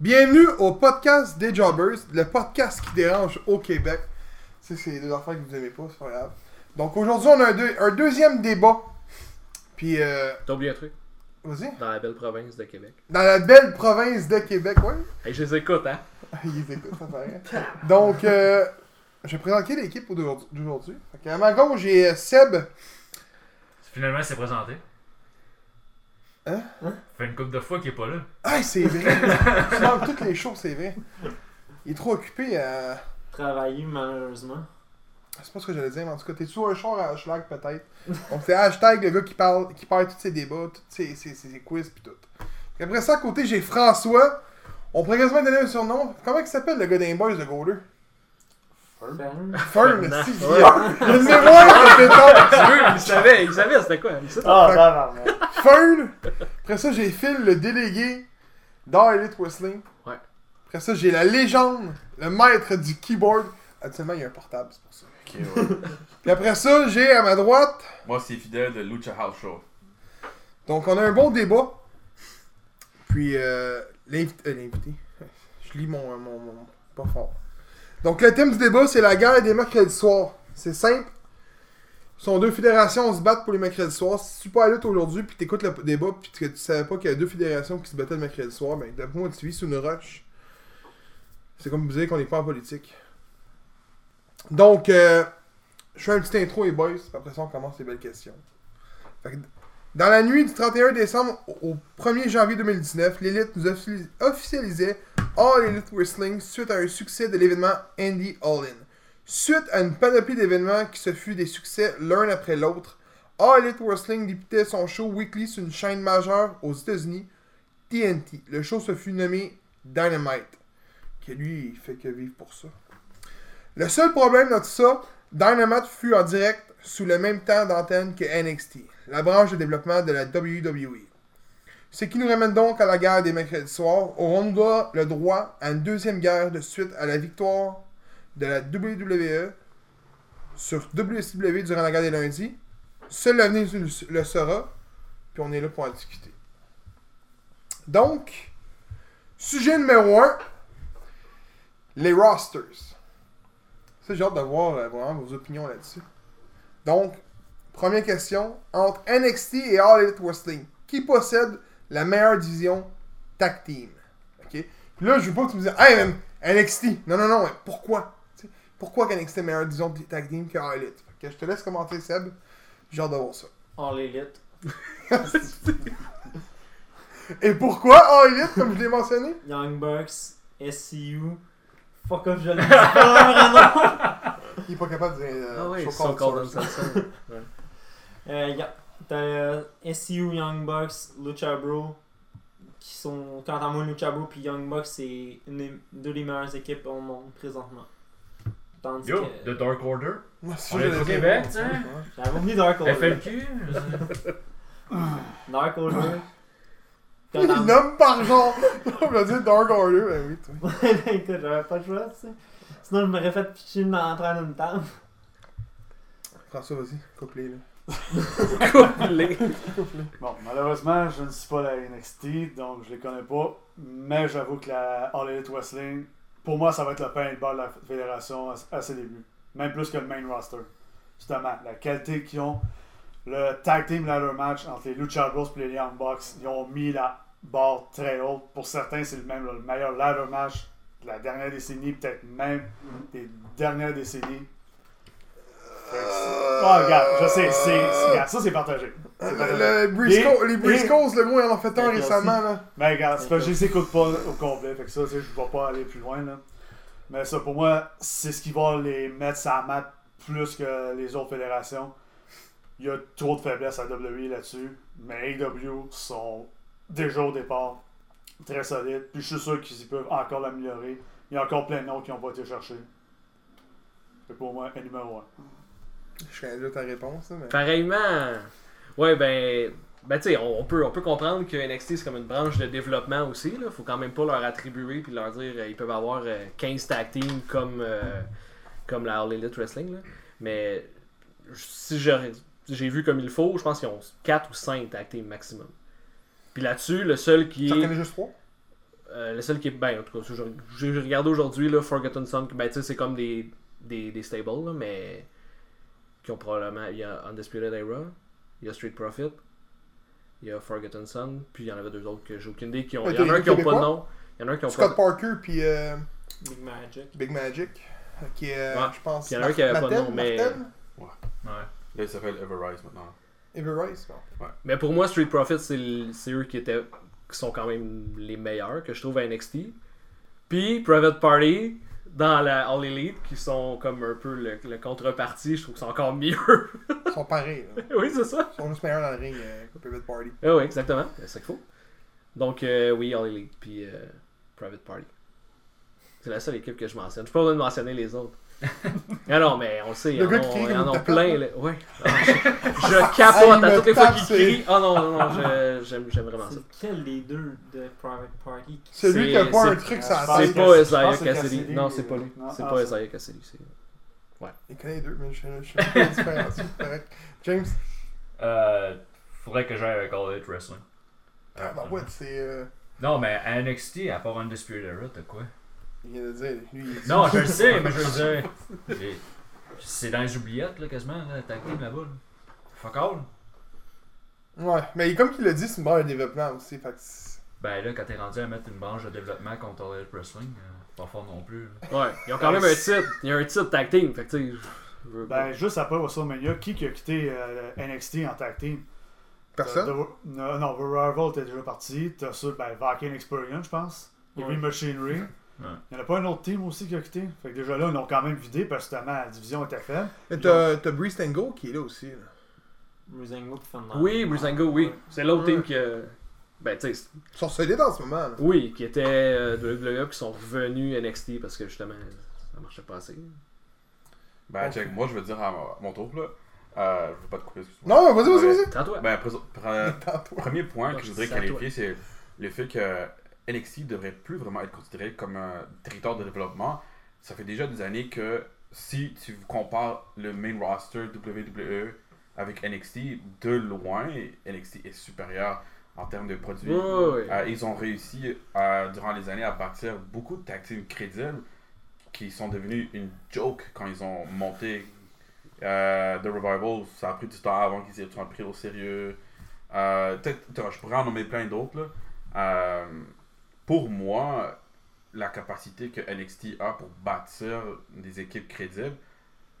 Bienvenue au podcast des Jobbers, le podcast qui dérange au Québec. Tu sais, c'est des affaires que vous aimez pas, c'est pas grave. Donc aujourd'hui, on a un, deux- un deuxième débat. Puis, euh, T'as oublié un truc? vas-y. Dans la belle province de Québec. Dans la belle province de Québec, ouais. Hey, je les écoute, hein? Ils écoutent, ça paraît. Donc, euh, je vais présenter l'équipe d'aujourd'hui- d'aujourd'hui. Fait qu'à ma gauche, j'ai euh, Seb. Finalement, il s'est présenté. Hein? Ça fait une couple de fois qu'il est pas là. Ah, c'est vrai. Tu manques toutes les shows, c'est vrai. Il est trop occupé à. Travailler malheureusement. C'est pas ce que j'allais dire, mais en tout cas, t'es sur un char à hashtag peut-être. Donc c'est hashtag le gars qui parle, qui perd tous ses débats, tous ses, ses, ses- ses quiz pis tout. Puis après ça, à côté, j'ai François. On pourrait quasiment donner un surnom. Comment il s'appelle le gars des boys de Golder Fern. Fern, si, une mémoire de. Tu veux, il savait, il savait c'était quoi. il. Ah. Fern. Après ça, j'ai Phil, le délégué d'All Elite Wrestling. Ouais. Après ça, j'ai la légende, le maître du keyboard. Actuellement, il y a un portable, c'est pour ça. Ok, ouais. Puis après ça, j'ai à ma droite Moi, c'est fidèle de Lucha House Show. Donc, on a un bon débat. Puis, euh, l'invité. euh, l'invité. Je lis mon, mon, mon- Pas fort. Donc, le thème du débat, c'est la guerre des mercredis soirs. C'est simple. Ce sont deux fédérations, on se battent pour les mercredis soirs. Si tu pas à la lutte aujourd'hui, puis t'écoutes le débat, puis que tu savais pas qu'il y a deux fédérations qui se battaient le mercredi soir, ben, d'après moi, tu vis sous une roche. C'est comme vous dire qu'on n'est pas en politique. Donc, euh, je fais un petit intro, les boys, après ça, on commence les belles questions. Fait que dans la nuit du 31 décembre au au 1er janvier 2019, l'élite nous offici- officialisait All Elite Wrestling suite à un succès de l'événement Andy All In. Suite à une panoplie d'événements qui se fut des succès l'un après l'autre, All Elite Wrestling débutait son show weekly sur une chaîne majeure aux États-Unis, TNT. Le show se fut nommé Dynamite, que lui, il fait que vivre pour ça. Le seul problème dans tout ça, Dynamite fut en direct sous le même temps d'antenne que NXT, la branche de développement de la WWE. Ce qui nous ramène donc à la guerre des mercredis soirs. Aurons-nous droit- le droit à une deuxième guerre de suite à la victoire de la WWE sur WCW durant la guerre des lundis? Seul l'avenir le saura, puis on est là pour en discuter. Donc, sujet numéro 1, les rosters. Ça, j'ai hâte de voir euh, vraiment vos opinions là-dessus. Donc, première question. Entre NXT et All Elite Wrestling, qui possède la meilleure division tag team? OK? Puis là, je veux pas que tu me dises, hey, man, NXT. Non, non, non, mais pourquoi? Pourquoi qu'NXT est meilleure division tag team que All Elite? Fait que je te laisse commenter, Seb. J'ai hâte de voir ça. All Elite. Et pourquoi All Elite, comme je l'ai mentionné? Young Bucks. SCU. Fuck off, je dis pas, Il est pas capable de dire. euh, Ah oui, so called source. Euh, yeah. T'as euh, SCU, Young Bucks, Lucha Bro. Qui sont. Quant à moi, Lucha Bro puis Young Bucks, c'est une des- deux des meilleures équipes au monde présentement. Tandis Yo, que. The Dark Order? Moi, c'est On est au. Québec, Ouais. hein? J'avais oublié Dark Order. FLQ. Dark Order. Il nomme par genre. On va dire Dark Order, ben oui. tu sais. Ben, Écoute, j'avais pas le choix, tu sais. Sinon, je m'aurais fait pitcher dans l'entraîne d'une table. François, vas-y, coupe-les là. Couplé. Bon, malheureusement, je ne suis pas la NXT, donc je les connais pas. Mais j'avoue que la All Elite Wrestling, pour moi, ça va être le pain et le beurre de la fédération à, à ses débuts. Même plus que le main roster. Justement, la qualité qu'ils ont. Le tag team ladder match entre les Lucha Bros et les Young Bucks, ils ont mis la barre très haute. Pour certains, c'est le même le meilleur ladder match de la dernière décennie, peut-être même des dernières décennies. C'est- Ah, regarde, je sais, c'est, c'est- regarde, ça c'est partagé. C'est partagé. Le, le Briscoe- Et- les Briscoes, le ils en ont fait un récemment là. Mais regarde, c'est parce que je les écoute pas au complet, fait que ça, tu sais, je vais pas aller plus loin, là. Mais ça, pour moi, c'est ce qui va les mettre sur la map plus que les autres fédérations. Il y a trop de faiblesses à WWE là-dessus, mais AEW sont déjà au départ très solides, puis je suis sûr qu'ils peuvent encore l'améliorer. Il y a encore plein de noms qui n'ont pas été cherchés. C'est pour moi un numéro 1. Je connais déjà ta réponse, mais. Pareillement. Ouais, ben. Ben, tu sais, on, on peut, on peut comprendre que NXT c'est comme une branche de développement aussi. Là. Faut quand même pas leur attribuer puis leur dire euh, ils peuvent avoir euh, 15 tag teams comme, euh, comme la All Elite Wrestling. Là. Mais si j'ai vu comme il faut, je pense qu'ils ont 4 ou 5 tag teams maximum. Puis là-dessus, le seul qui est. juste trois? Euh, le seul qui est. Ben, en tout cas, j'ai regardé aujourd'hui, Forgotten Son, ben, tu sais, c'est comme des, des, des stables, là, mais. Qui ont probablement. Il y a Undisputed Era, il y a Street Profit, il y a Forgotten Son, puis il y en avait deux autres que j'ai aucune idée qui ont. Il y en a un qui ont pas de nom. Il y en a un qui ont Scott pas Parker puis euh, Big Magic. Big Magic. Qui est, euh, Ouais. je pense. Puis il y en a un qui avait pas de nom, mais-? Ouais. Là, il s'appelle Everrise maintenant. Ever Rice, bon. Mais pour moi, Street le- c'est eux qui étaient qui sont quand même les meilleurs que je trouve à NXT. Puis Private Party dans la All Elite qui sont comme un peu le, le contrepartie, je trouve que c'est encore mieux. Ils sont pareils. oui, c'est ça. Ils sont juste meilleurs dans le ring euh, que Private Party. Ah oui, exactement. C'est ça qu'il faut. Donc euh, oui, All Elite puis euh, Private Party. C'est la seule équipe que je mentionne. Je peux pas mentionner les autres. ah non, mais on le sait, il y Le en gars qui ont- crie il y comme en a tapette, plein. là. Ouais. Ah, je, je Ah, capote il à me toutes les fois tape, qu'il c'est- crie. Oh non, non, non, je- j'aime j'aime vraiment ça. C'est quel des deux de Private Party qui- Celui qui a C'est- pas un c'est- truc sur la C'est tête. pas Isaiah Cassidy. Cassidy, Non, c'est pas lui. non, C'est ah, pas c'est- Isaiah Cassidy. c'est- Il connaît les deux, mais je je sais pas la différence. c'est correct. James, Euh, faudrait que j'aille avec All Elite Wrestling. ah, bah ouais, c'est. euh, Non, mais à NXT, à part Undisputed Era, t'as quoi? Il vient de dire. Lui, il Non, je le sais, mais je veux dire. C'est dans les oubliettes, là, quasiment, là, tag team là-bas. là. Fuck all. Ouais, mais comme il l'a dit, c'est une barre de développement aussi. Fait que Ben là, quand t'es rendu à mettre une branche de développement contre All Wrestling, euh, pas fort non plus. là. Ouais, ils ont quand même un titre. Il y a un titre tag team. Fait que tu sais. Ben, juste après WrestleMania, qui qui a quitté euh, NXT en tag team? Personne? T'as- t'as- Non, non, était déjà parti. T'as ça, ben, Viking Experience, je pense. Heavy Ouais. Machinery. Ouais. Il n'y en a pas un autre team aussi qui a quitté? Fait que déjà là, ils l'ont quand même vidé parce que justement, la division était faible. Et t'as t'as Breeze Tango qui est là aussi. Là. Breezango qui fait une Oui, Breezango, oui. C'est l'autre Ouais. team qui. a- Ben, tu sais. Ils sont solides en ce moment. Là. Oui, qui étaient euh, de WWE qui sont revenus NXT parce que justement, ça marchait pas assez. Ben, check, moi, je veux dire à mon- tour, là. Euh, je veux pas te couper. Non, vas-y, vas-y, vas-y. Ben, pre- Tantôt. premier point que je voudrais qualifier, c'est le fait que NXT devrait plus vraiment être considéré comme un territoire de développement. Ça fait déjà des années que si tu compares le main roster WWE avec NXT, de loin, NXT est supérieur en termes de produits. Euh, ils ont réussi euh, durant les années à bâtir beaucoup de teams crédibles qui sont devenus une joke quand ils ont monté euh, The Revival. Ça a pris du temps avant qu'ils aient pris au sérieux. Euh, je pourrais en nommer plein d'autres. là. Euh, pour moi, la capacité que NXT a pour bâtir des équipes crédibles,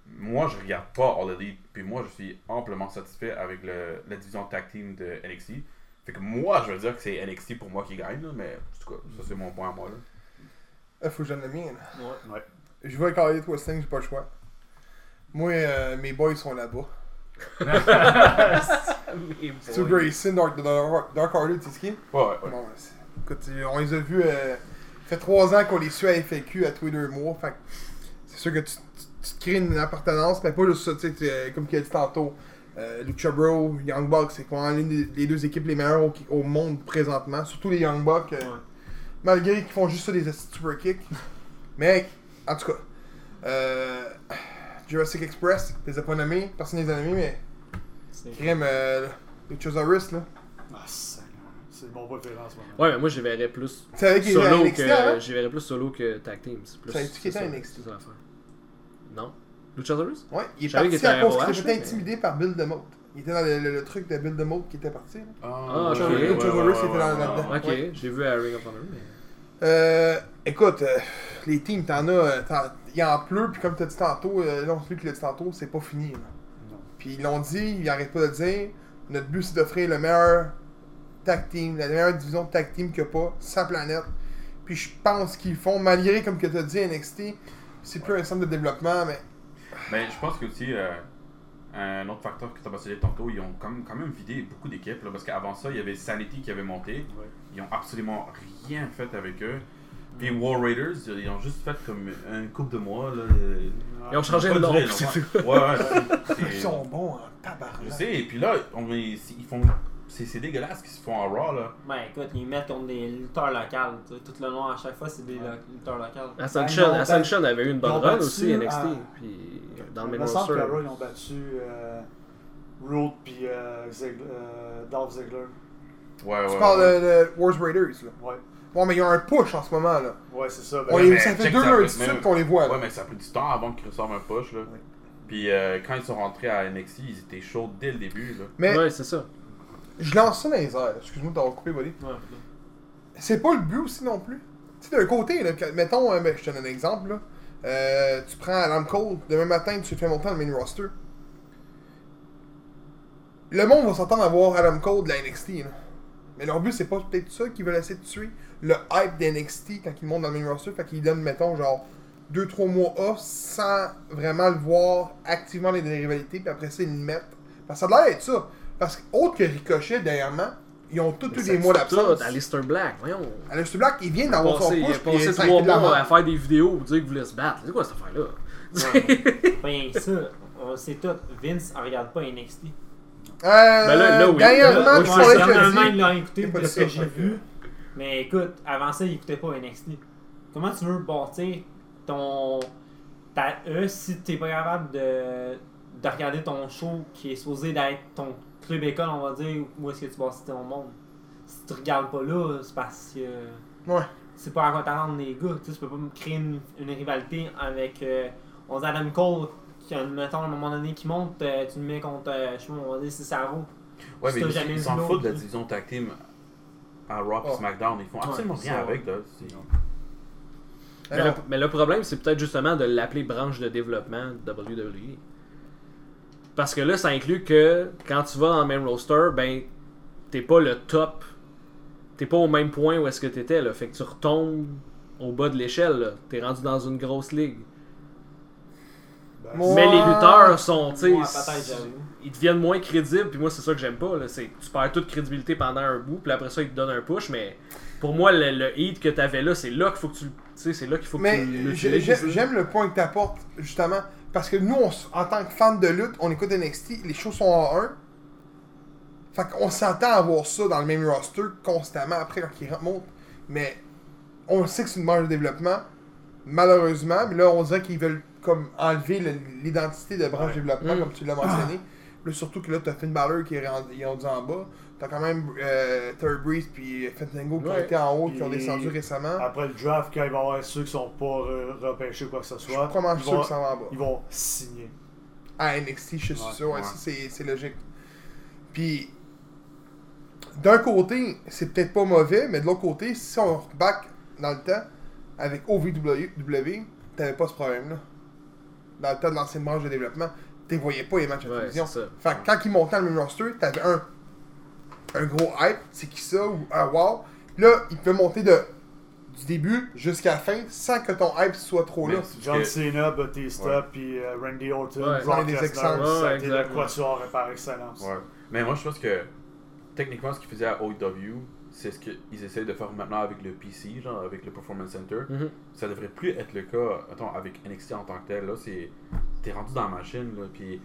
moi je regarde pas All Elite, puis moi je suis amplement satisfait avec le, la division tag team de NXT. Fait que moi je veux dire que c'est NXT pour moi qui gagne, là, mais en tout cas, ça c'est mon point à moi. Là. Il faut que je donne le mien. là. Ouais. Je vais avec All Elite Wrestling, j'ai pas le choix. Moi, euh, mes boys sont là-bas. Mais Stu boy. Grayson, Dark, Dark, Dark Order, tu sais ce qui est? Ouais, ouais, ouais. Bon, écoute, on les a vus. Euh, ça fait trois ans qu'on les suit à FAQ à tous les deux mois. Fait c'est sûr que tu, tu- tu te crées une appartenance, mais pas juste ça, tu sais, tu- euh, comme il a dit tantôt. Euh, Lucha Bro, Young Bucks, c'est quoi l'une des les deux équipes les meilleures au, au monde présentement. Surtout les Young Bucks, euh, Ouais. malgré qu'ils font juste ça des super kicks. mais, en tout cas, euh, Jurassic Express, je les ai pas nommés, personne les a nommés, mais C'est- crème, euh, Luchasaurus, là. Ah, mon préféré en ce moment. Ouais, mais moi, je verrais plus solo NXT que. Je les verrais plus solo que tag team. Savais-tu qu'il c'est était à ça- NXT? ça. Non? Luchasaurus? Ouais, il est Je parti à était cause qu'il était intimidé par Bill DeMotte. Il était dans le, le- le truc de Bill DeMotte qui était parti. là. Ah, ok. Luchasaurus, Ouais, ouais, il était dans- ouais, là-dedans. ouais. Ok, Ouais. j'ai vu à Ring of Honor, mais. Euh, écoute, euh, les teams, t'en as. euh, Il en pleut, puis comme t'as dit tantôt, euh, non, celui qui l'a dit tantôt, c'est pas fini. là. Puis ils l'ont dit, ils arrêtent pas de le dire. Notre but, c'est d'offrir le meilleur tag team, la meilleure division de tag team qu'il n'y a pas, sa planète. Puis je pense qu'ils font, malgré, comme que t'as dit, NXT, c'est plus un centre de développement, mais Mais je pense que aussi, euh, un autre facteur que tu as mentionné tantôt, ils ont quand même, quand même vidé beaucoup d'équipes. là, Parce qu'avant ça, il y avait Sanity qui avait monté. Ouais. Ils ont absolument rien fait avec eux. Puis War Raiders, ils ont juste fait comme un couple de mois. Là, euh, Ils ont changé le nom, ouais. Ouais, ouais, c'est- ils sont bons en Je tabarnak. sais, et puis là, on, ils ils font. C'est c'est dégueulasse ce qu'ils se font en Raw là. Ben écoute, ils mettent contre des lutteurs locales. Tout le long, à chaque fois, c'est des lo- lutteurs locales. Ascension, Ben, avait eu une bonne run aussi, NXT. à- Puis dans le Il main me semble roster. que Raw, ils ont battu euh, Road puis euh, Ziggler- euh, Dolph Ziggler. Ouais, ouais. Tu parles ouais. de, de Wars Raiders, là. Ouais. Bon, mais il y a un push en ce moment, là. Ouais, c'est ça. On Ben, les- ça fait deux fait- de suite qu'on les voit, là. Ouais, mais ça a pris du temps avant qu'ils ressortent un push, là. Ouais. Puis euh, quand ils sont rentrés à NXT, ils étaient chauds dès le début, là. Mais Ouais, c'est ça. Je lance ça dans les airs. Excuse-moi de t'avoir coupé, buddy. Ouais, C'est pas le but aussi non plus. Tu sais, d'un côté, là, mettons, euh, ben, je te donne un exemple, là. Euh, tu prends Adam Cole, demain matin, tu fais monter dans le main roster. Le monde va s'attendre à voir Adam Cole de la NXT, là. Mais leur but, c'est pas peut-être ça qu'ils veulent essayer de tuer le hype d'NXT quand ils montent dans le main roster. Fait qu'ils donnent, mettons, genre 2-3 mois off sans vraiment le voir activement dans des rivalités. Puis après ça, ils le mettent. Parce que ça a l'air d'être ça. Parce que, autre que Ricochet, dernièrement, ils ont tous eu des mois d'absence. Alistair Black, voyons. Alistair Black, il vient d'avoir son Passé- Il a push, passé trois mois à faire des vidéos pour dire qu'il voulait se battre. C'est quoi cette affaire-là? Que ça. On sait tout. Vince, on regarde pas NXT. Euh, Ben là- là, oui. Dernièrement, tu c'est il l'a écouté C'est de ce que j'ai vu. Mais écoute, avant ça, il écoutait pas NXT. Comment tu veux bâtir ton. ta E si t'es pas capable de, de regarder ton show qui est supposé d'être ton club école, on va dire, où est-ce que tu bâtis ton monde? Si tu regardes pas là, c'est parce que. Ouais. C'est pas à quoi t'attendre les gars. Tu sais, tu peux pas me créer une, une rivalité avec. Euh, on dit Adam Cole, qui, mettons, à un moment donné, qui monte, euh, tu le mets contre, euh, je sais pas, on va dire Cesaro. Ouais, Si mais ils- s'en foutent de la division tag team à Raw et Oh. SmackDown. Ils font Ouais, absolument rien ça. avec, là. Mais le, mais le problème, c'est peut-être justement de l'appeler branche de développement de WWE. Parce que là, ça inclut que quand tu vas dans le main roster, ben, t'es pas le top. T'es pas au même point où est-ce que t'étais, là. Fait que tu retombes au bas de l'échelle, là. T'es rendu dans une grosse ligue. ben, Moi- Mais les lutteurs sont, tu ils deviennent moins crédibles, puis moi, c'est ça que j'aime pas, là. C'est tu perds toute crédibilité pendant un bout, puis après ça, ils te donnent un push, mais pour moi, le, le hit que t'avais là, c'est là qu'il faut que tu. Tu sais, c'est là qu'il faut que Mais tu j'aime le point que tu apportes, justement. Parce que nous, on en tant que fans de lutte, on écoute NXT, les shows sont en 1. Fait qu'on s'entend à voir ça dans le même roster constamment après quand ils remontent. Mais on sait que c'est une marge de développement, malheureusement. Mais là, on dirait qu'ils veulent comme enlever le- l'identité de branche Ouais. développement, Mm. comme tu l'as mentionné. Là, surtout que là, t'as Finn Balor qui est rendu, ils est rendu en bas. T'as quand même euh, Terry Breeze puis Fandango qui ont Ouais. été en haut, qui ont descendu récemment. Après le draft, quand il va y avoir ceux qui sont pas re- repêchés ou quoi que ce Je suis soit, ils, vont, que ça va en bas. ils vont signer. à NXT, je suis Ouais, sûr, ouais, c'est c'est logique. Puis, d'un côté, c'est peut-être pas mauvais, mais de l'autre côté, si on back dans le temps, avec OVW, t'avais pas ce problème-là. Dans le temps de l'ancienne branche de développement, tu voyais pas les matchs à télévision. c'est ça. Fait que quand ils montaient dans le même roster, t'avais un, un gros hype, c'est qui ça, ou un wow. Là, ils peuvent monter de, du début jusqu'à la fin sans que ton hype soit trop là. John que- Cena, Batista, Ouais. puis euh, Randy Orton, Ouais. Brock Lesnar, exemples. ça a Ouais, été exact, le quatuor par excellence. Ouais. Mais moi, je pense que techniquement, ce qu'ils faisaient à OW, c'est ce qu'ils essayent de faire maintenant avec le PC, genre avec le Performance Center. Mhm. Ça devrait plus être le cas, attends, avec NXT en tant que tel. Là, c'est. T'es rendu dans la machine, là, puis.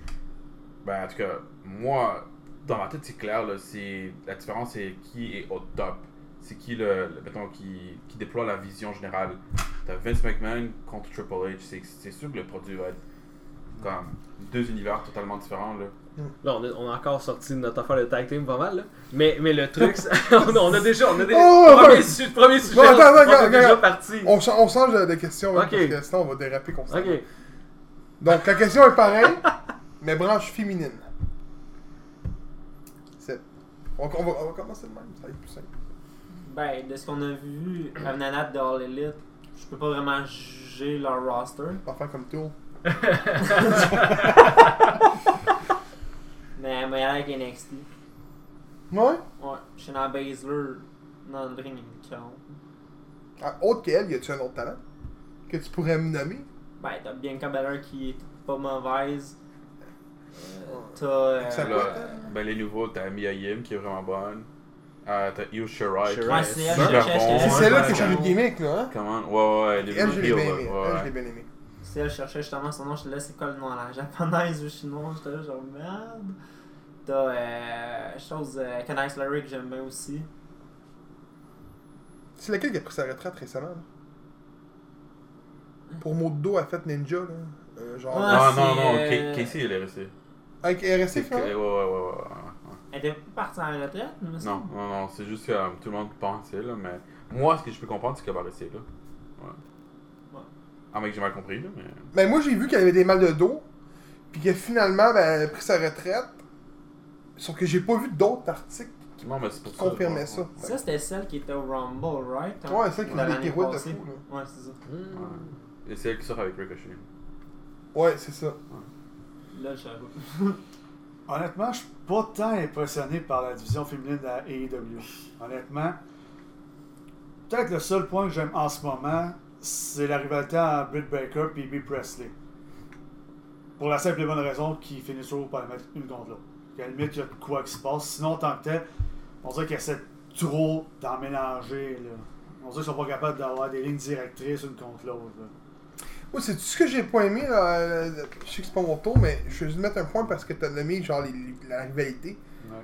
Ben, en tout cas, moi, dans ma tête, c'est clair, là, c'est. La différence, c'est qui est au top. C'est qui, le, le- mettons, qui, qui déploie la vision générale. T'as Vince McMahon contre Triple H, c'est c'est sûr que le produit va être comme deux univers totalement différents, là. Là, on a, on a encore sorti de notre affaire de tag team pas mal, là. Mais, mais le truc, c'est- on, a, on a déjà. On a déjà Oh, premier, ouais. su- premier sujet, attends, on attends, est déjà parti. On, cha- on change de, question, hein, Ok. parce que sinon on va déraper constamment. Ok. Donc la question est pareille, mais branche féminine. On, on va, on va commencer de même, ça va être plus simple. Ben, de ce qu'on a vu à Nanat de All Elite, je peux pas vraiment juger leur roster. Pas faire comme Tool. Mais mais avec NXT. Ouais? Ouais, Shayna Baszler dans le ring qui compte. Ah, autre qu'elle, y a-tu un autre talent que tu pourrais me nommer? Ben, t'as Bianca Belair qui est pas mauvaise. T'as. euh, ben, les nouveaux, t'as Mia Yim qui est vraiment bonne. Euh, t'as Io Shirai. qui- c'est elle, Super je cherche- bon. je C'est cherche- celle-là a changé de ouais. gimmick, là, hein? Comment? Ouais, ouais, elle est Elle, je l'ai bien aimé. Ouais, Elle, je l'ai bien aimé. Si elle cherchait justement son nom, je te laisse c'est quoi le nom à la japonaise ou chinois, j'étais là genre merde. T'as euh, chose euh, Larry que j'aime bien aussi. C'est laquelle qui a pris sa retraite récemment, là? Pour mot de dos, elle a fait Ninja, là. Euh, genre. Ah non, non, euh, Casey, elle est restée. Avec RSC, C'est- Ouais, ouais, ouais, ouais, ouais. Elle était pas partie en retraite, me Non, non, non, c'est juste que euh, tout le monde pensait, là, mais Moi, ce que je peux comprendre, c'est qu'elle va rester là. Ouais. Ouais. Ah, mec, j'ai mal compris, là, mais. Ben, moi, j'ai vu qu'elle avait des mal de dos. Puis que finalement, ben, elle a pris sa retraite. Sauf que j'ai pas vu d'autres articles Non, mais c'est pour qui ça. confirmaient ouais. ça. Ça, c'était celle qui était au Rumble, right? hein? Ouais, celle qui fait des pirouettes de fou, là. Ouais, c'est ça. Et c'est elle qui sort avec Ricochet. Ouais, c'est ça. Là, je savais. Honnêtement, je suis pas tant impressionné par la division féminine de la AEW. Honnêtement, peut-être le seul point que j'aime en ce moment, c'est la rivalité entre Britt Baker et B. Presley. Pour la simple et bonne raison qu'ils finissent toujours par mettre une contre l'autre. À la limite, il y a de quoi qui se passe. Sinon, tant que tel, on dirait qu'ils essaient trop d'en mélanger. Là. On dirait qu'ils sont pas capables d'avoir des lignes directrices une contre l'autre. Moi, c'est tout ce que j'ai pas aimé, là. euh, Je sais que c'est pas mon tour, mais je vais juste mettre un point parce que t'as nommé, genre, les- les- la rivalité. Ouais.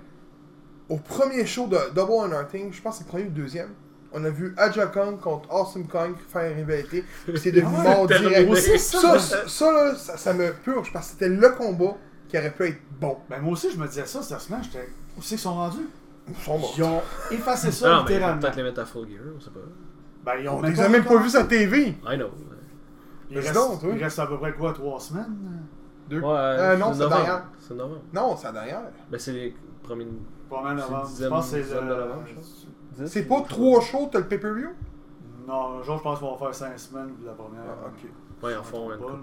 Au premier show de Double or Nothing, je pense que c'est le premier ou le deuxième, on a vu Aja Kong contre Awesome Kong faire une rivalité. Puis c'est devenu Ah ouais, mort direct. Ça, ça, ça, ça, là, ça, ça me purge parce que c'était le combat qui aurait pu être bon. Ben, moi aussi, je me disais ça, cette semaine. J'étais. Où c'est qu'ils sont rendus? Ils sont morts. Ils ont effacé ça non, mais littéralement. peut-être les mettre à full gear, on sait pas. Ben, ils ont On même pas vus sur TV. I know. Il reste, donc, toi. il reste à peu près quoi, trois semaines? Deux? Ouais, Euh, non, c'est derrière. C'est novembre. Non, c'est derrière. Ben, c'est les premiers. Pas mal novembre. Je pense que c'est dixième le. de novembre, je pense. C'est pas trois shows, t'as le pay-per-view? Non, un jour, je pense qu'on va faire cinq semaines pour la première. Ah, ok. Ouais, en couple. là.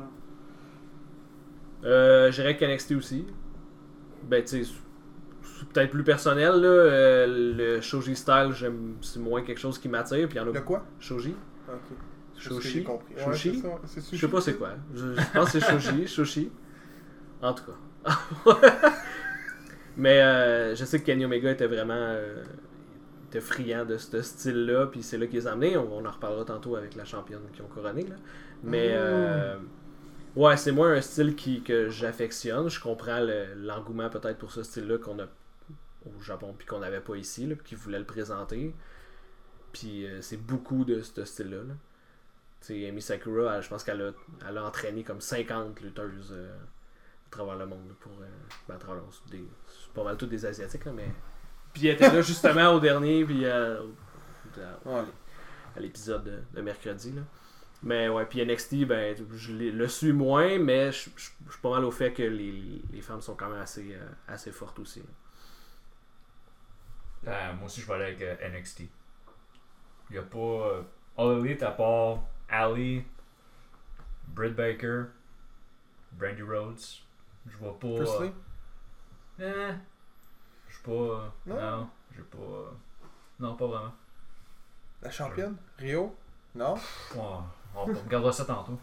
Euh, je dirais que NXT aussi. Ben, tu sais, c'est peut-être plus personnel, là. euh, le Shoji style, j'aime, c'est moins quelque chose qui m'attire. Puis il y en a Le quoi? Shoji. Ok. Shoshi. Shoshi? Je sais pas c'est quoi. Je, je pense que c'est Shoji. Shoshi. En tout cas. Mais euh, je sais que Kenny Omega était vraiment euh, était friand de ce style-là, puis c'est là qu'ils les amenés. On, on en reparlera tantôt avec la championne qui ont couronné. Là. Mais Mm. euh, ouais, c'est moins un style qui, que j'affectionne. Je comprends le- l'engouement peut-être pour ce style-là qu'on a au Japon, puis qu'on n'avait pas ici, là, puis qu'ils voulaient le présenter. Puis c'est beaucoup de ce style-là. là. Sais, Amy Sakura, je pense qu'elle a, elle a entraîné comme 50 lutteuses euh, à travers le monde. Pour, euh, ben, à travers des- pas mal toutes des Asiatiques, là, mais. Puis elle était là justement au dernier, puis euh, au- à, Ouais. à l'épisode de, de mercredi. Là. Mais ouais, puis NXT, ben, je le suis moins, mais je je- je suis pas mal au fait que les, les femmes sont quand même assez, euh, assez fortes aussi. Euh, moi aussi, je vais aller avec NXT. Il n'y a pas All Elite à part Ali, Britt Baker, Brandy Rhodes. Je vois pas. Presley? euh, eh, je suis pas. euh, Non? non, j'ai pas. euh, non, pas vraiment. La championne? Rio? Non? Ouais, on regardera ça tantôt.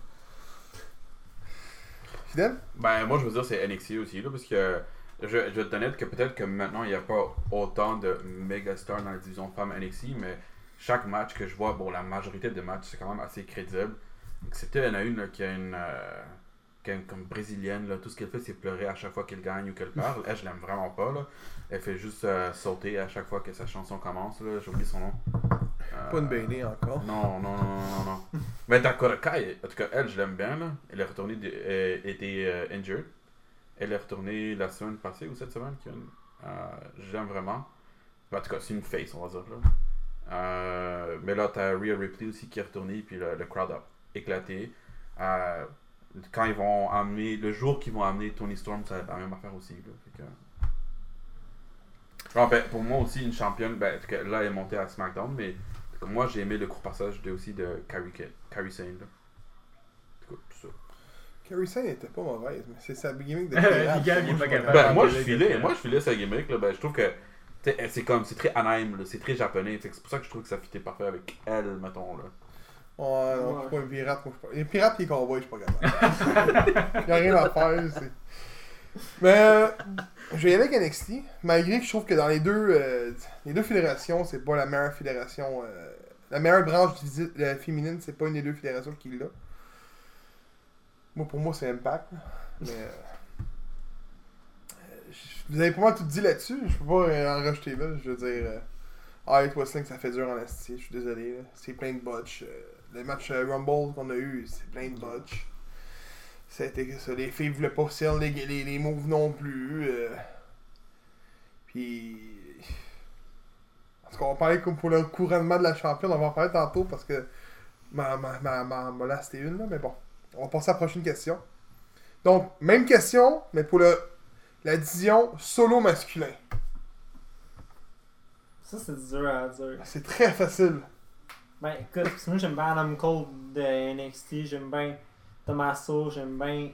Fidèle? Ben, moi, je veux dire, c'est NXT aussi, là, parce que je, je vais te donner que peut-être que maintenant, il n'y a pas autant de méga stars dans la division femme NXT, mais chaque match que je vois, bon, la majorité des matchs, c'est quand même assez crédible. Excepté, il y en a une là, qui a une. euh, qui a une- comme brésilienne, là, tout ce qu'elle fait, c'est pleurer à chaque fois qu'elle gagne ou qu'elle parle. Elle, je l'aime vraiment pas, là. Elle fait juste euh, sauter à chaque fois que sa chanson commence, là. J'oublie son nom. Euh, Pas une Bailey encore. non, non, non, non, non, non. Mais Dakota Kai, en tout cas, elle, je l'aime bien, là. Elle est retournée, de, euh, était injured. Elle est retournée la semaine passée ou cette semaine. Euh, J'aime vraiment. En tout cas, c'est une face, on va dire, là. Euh, mais là, t'as Rhea Ripley aussi qui est retournée, puis le, le crowd a éclaté. Euh, quand ils vont amener, le jour qu'ils vont amener Tony Storm, ça va être la même affaire aussi, là. Fait que- Alors, ben, pour moi aussi, une championne, ben, là, elle est montée à SmackDown, mais moi, j'ai aimé le court passage de, aussi de Carrie, Carrie Sane. Là. Tout ça. Carrie Sane était pas mauvaise, mais c'est sa gimmick de pirate. Moi, il est je pas suis capable. Ben, moi, Ah, je filais, moi, je filais sa gimmick. Là, ben, je trouve que tu c'est comme, c'est très Anaheim, là, c'est très japonais. C'est pour ça que je trouve que ça fitait parfait avec elle, mettons. Là. Ouais, non, je suis pas un pirate. Moi, je suis pas... Les pirates et les cowboys, je suis pas capable. Y'a rien à faire. c'est- Mais euh, je vais y aller avec NXT, malgré que je trouve que dans les deux, euh, les deux fédérations, c'est pas la meilleure fédération. euh, la meilleure branche euh, féminine, c'est pas une des deux fédérations qui l'a. Moi, pour moi, c'est Impact. Mais. Vous avez pas mal tout dit là-dessus. Je peux pas euh, en rajouter là. Je veux dire. Euh, Alright Wrestling, ça fait dur en esti. Je suis désolé. là. C'est plein de botch. euh, le match Rumble qu'on a eu, c'est plein de botch. C'était que ça. Les filles voulaient pas sell les, les, les moves non plus. Puis. Parce qu'on va parler comme pour le couronnement de la championne, on va en parler tantôt parce que ma, ma, ma, ma, ma là, c'était une, là, mais bon. On va passer à la prochaine question. Donc, même question, mais pour le, la division solo masculin. Ça, c'est dur à dire. C'est très facile. Ben, écoute, parce que moi, j'aime bien Adam Cole de NXT, j'aime bien Tommaso, j'aime bien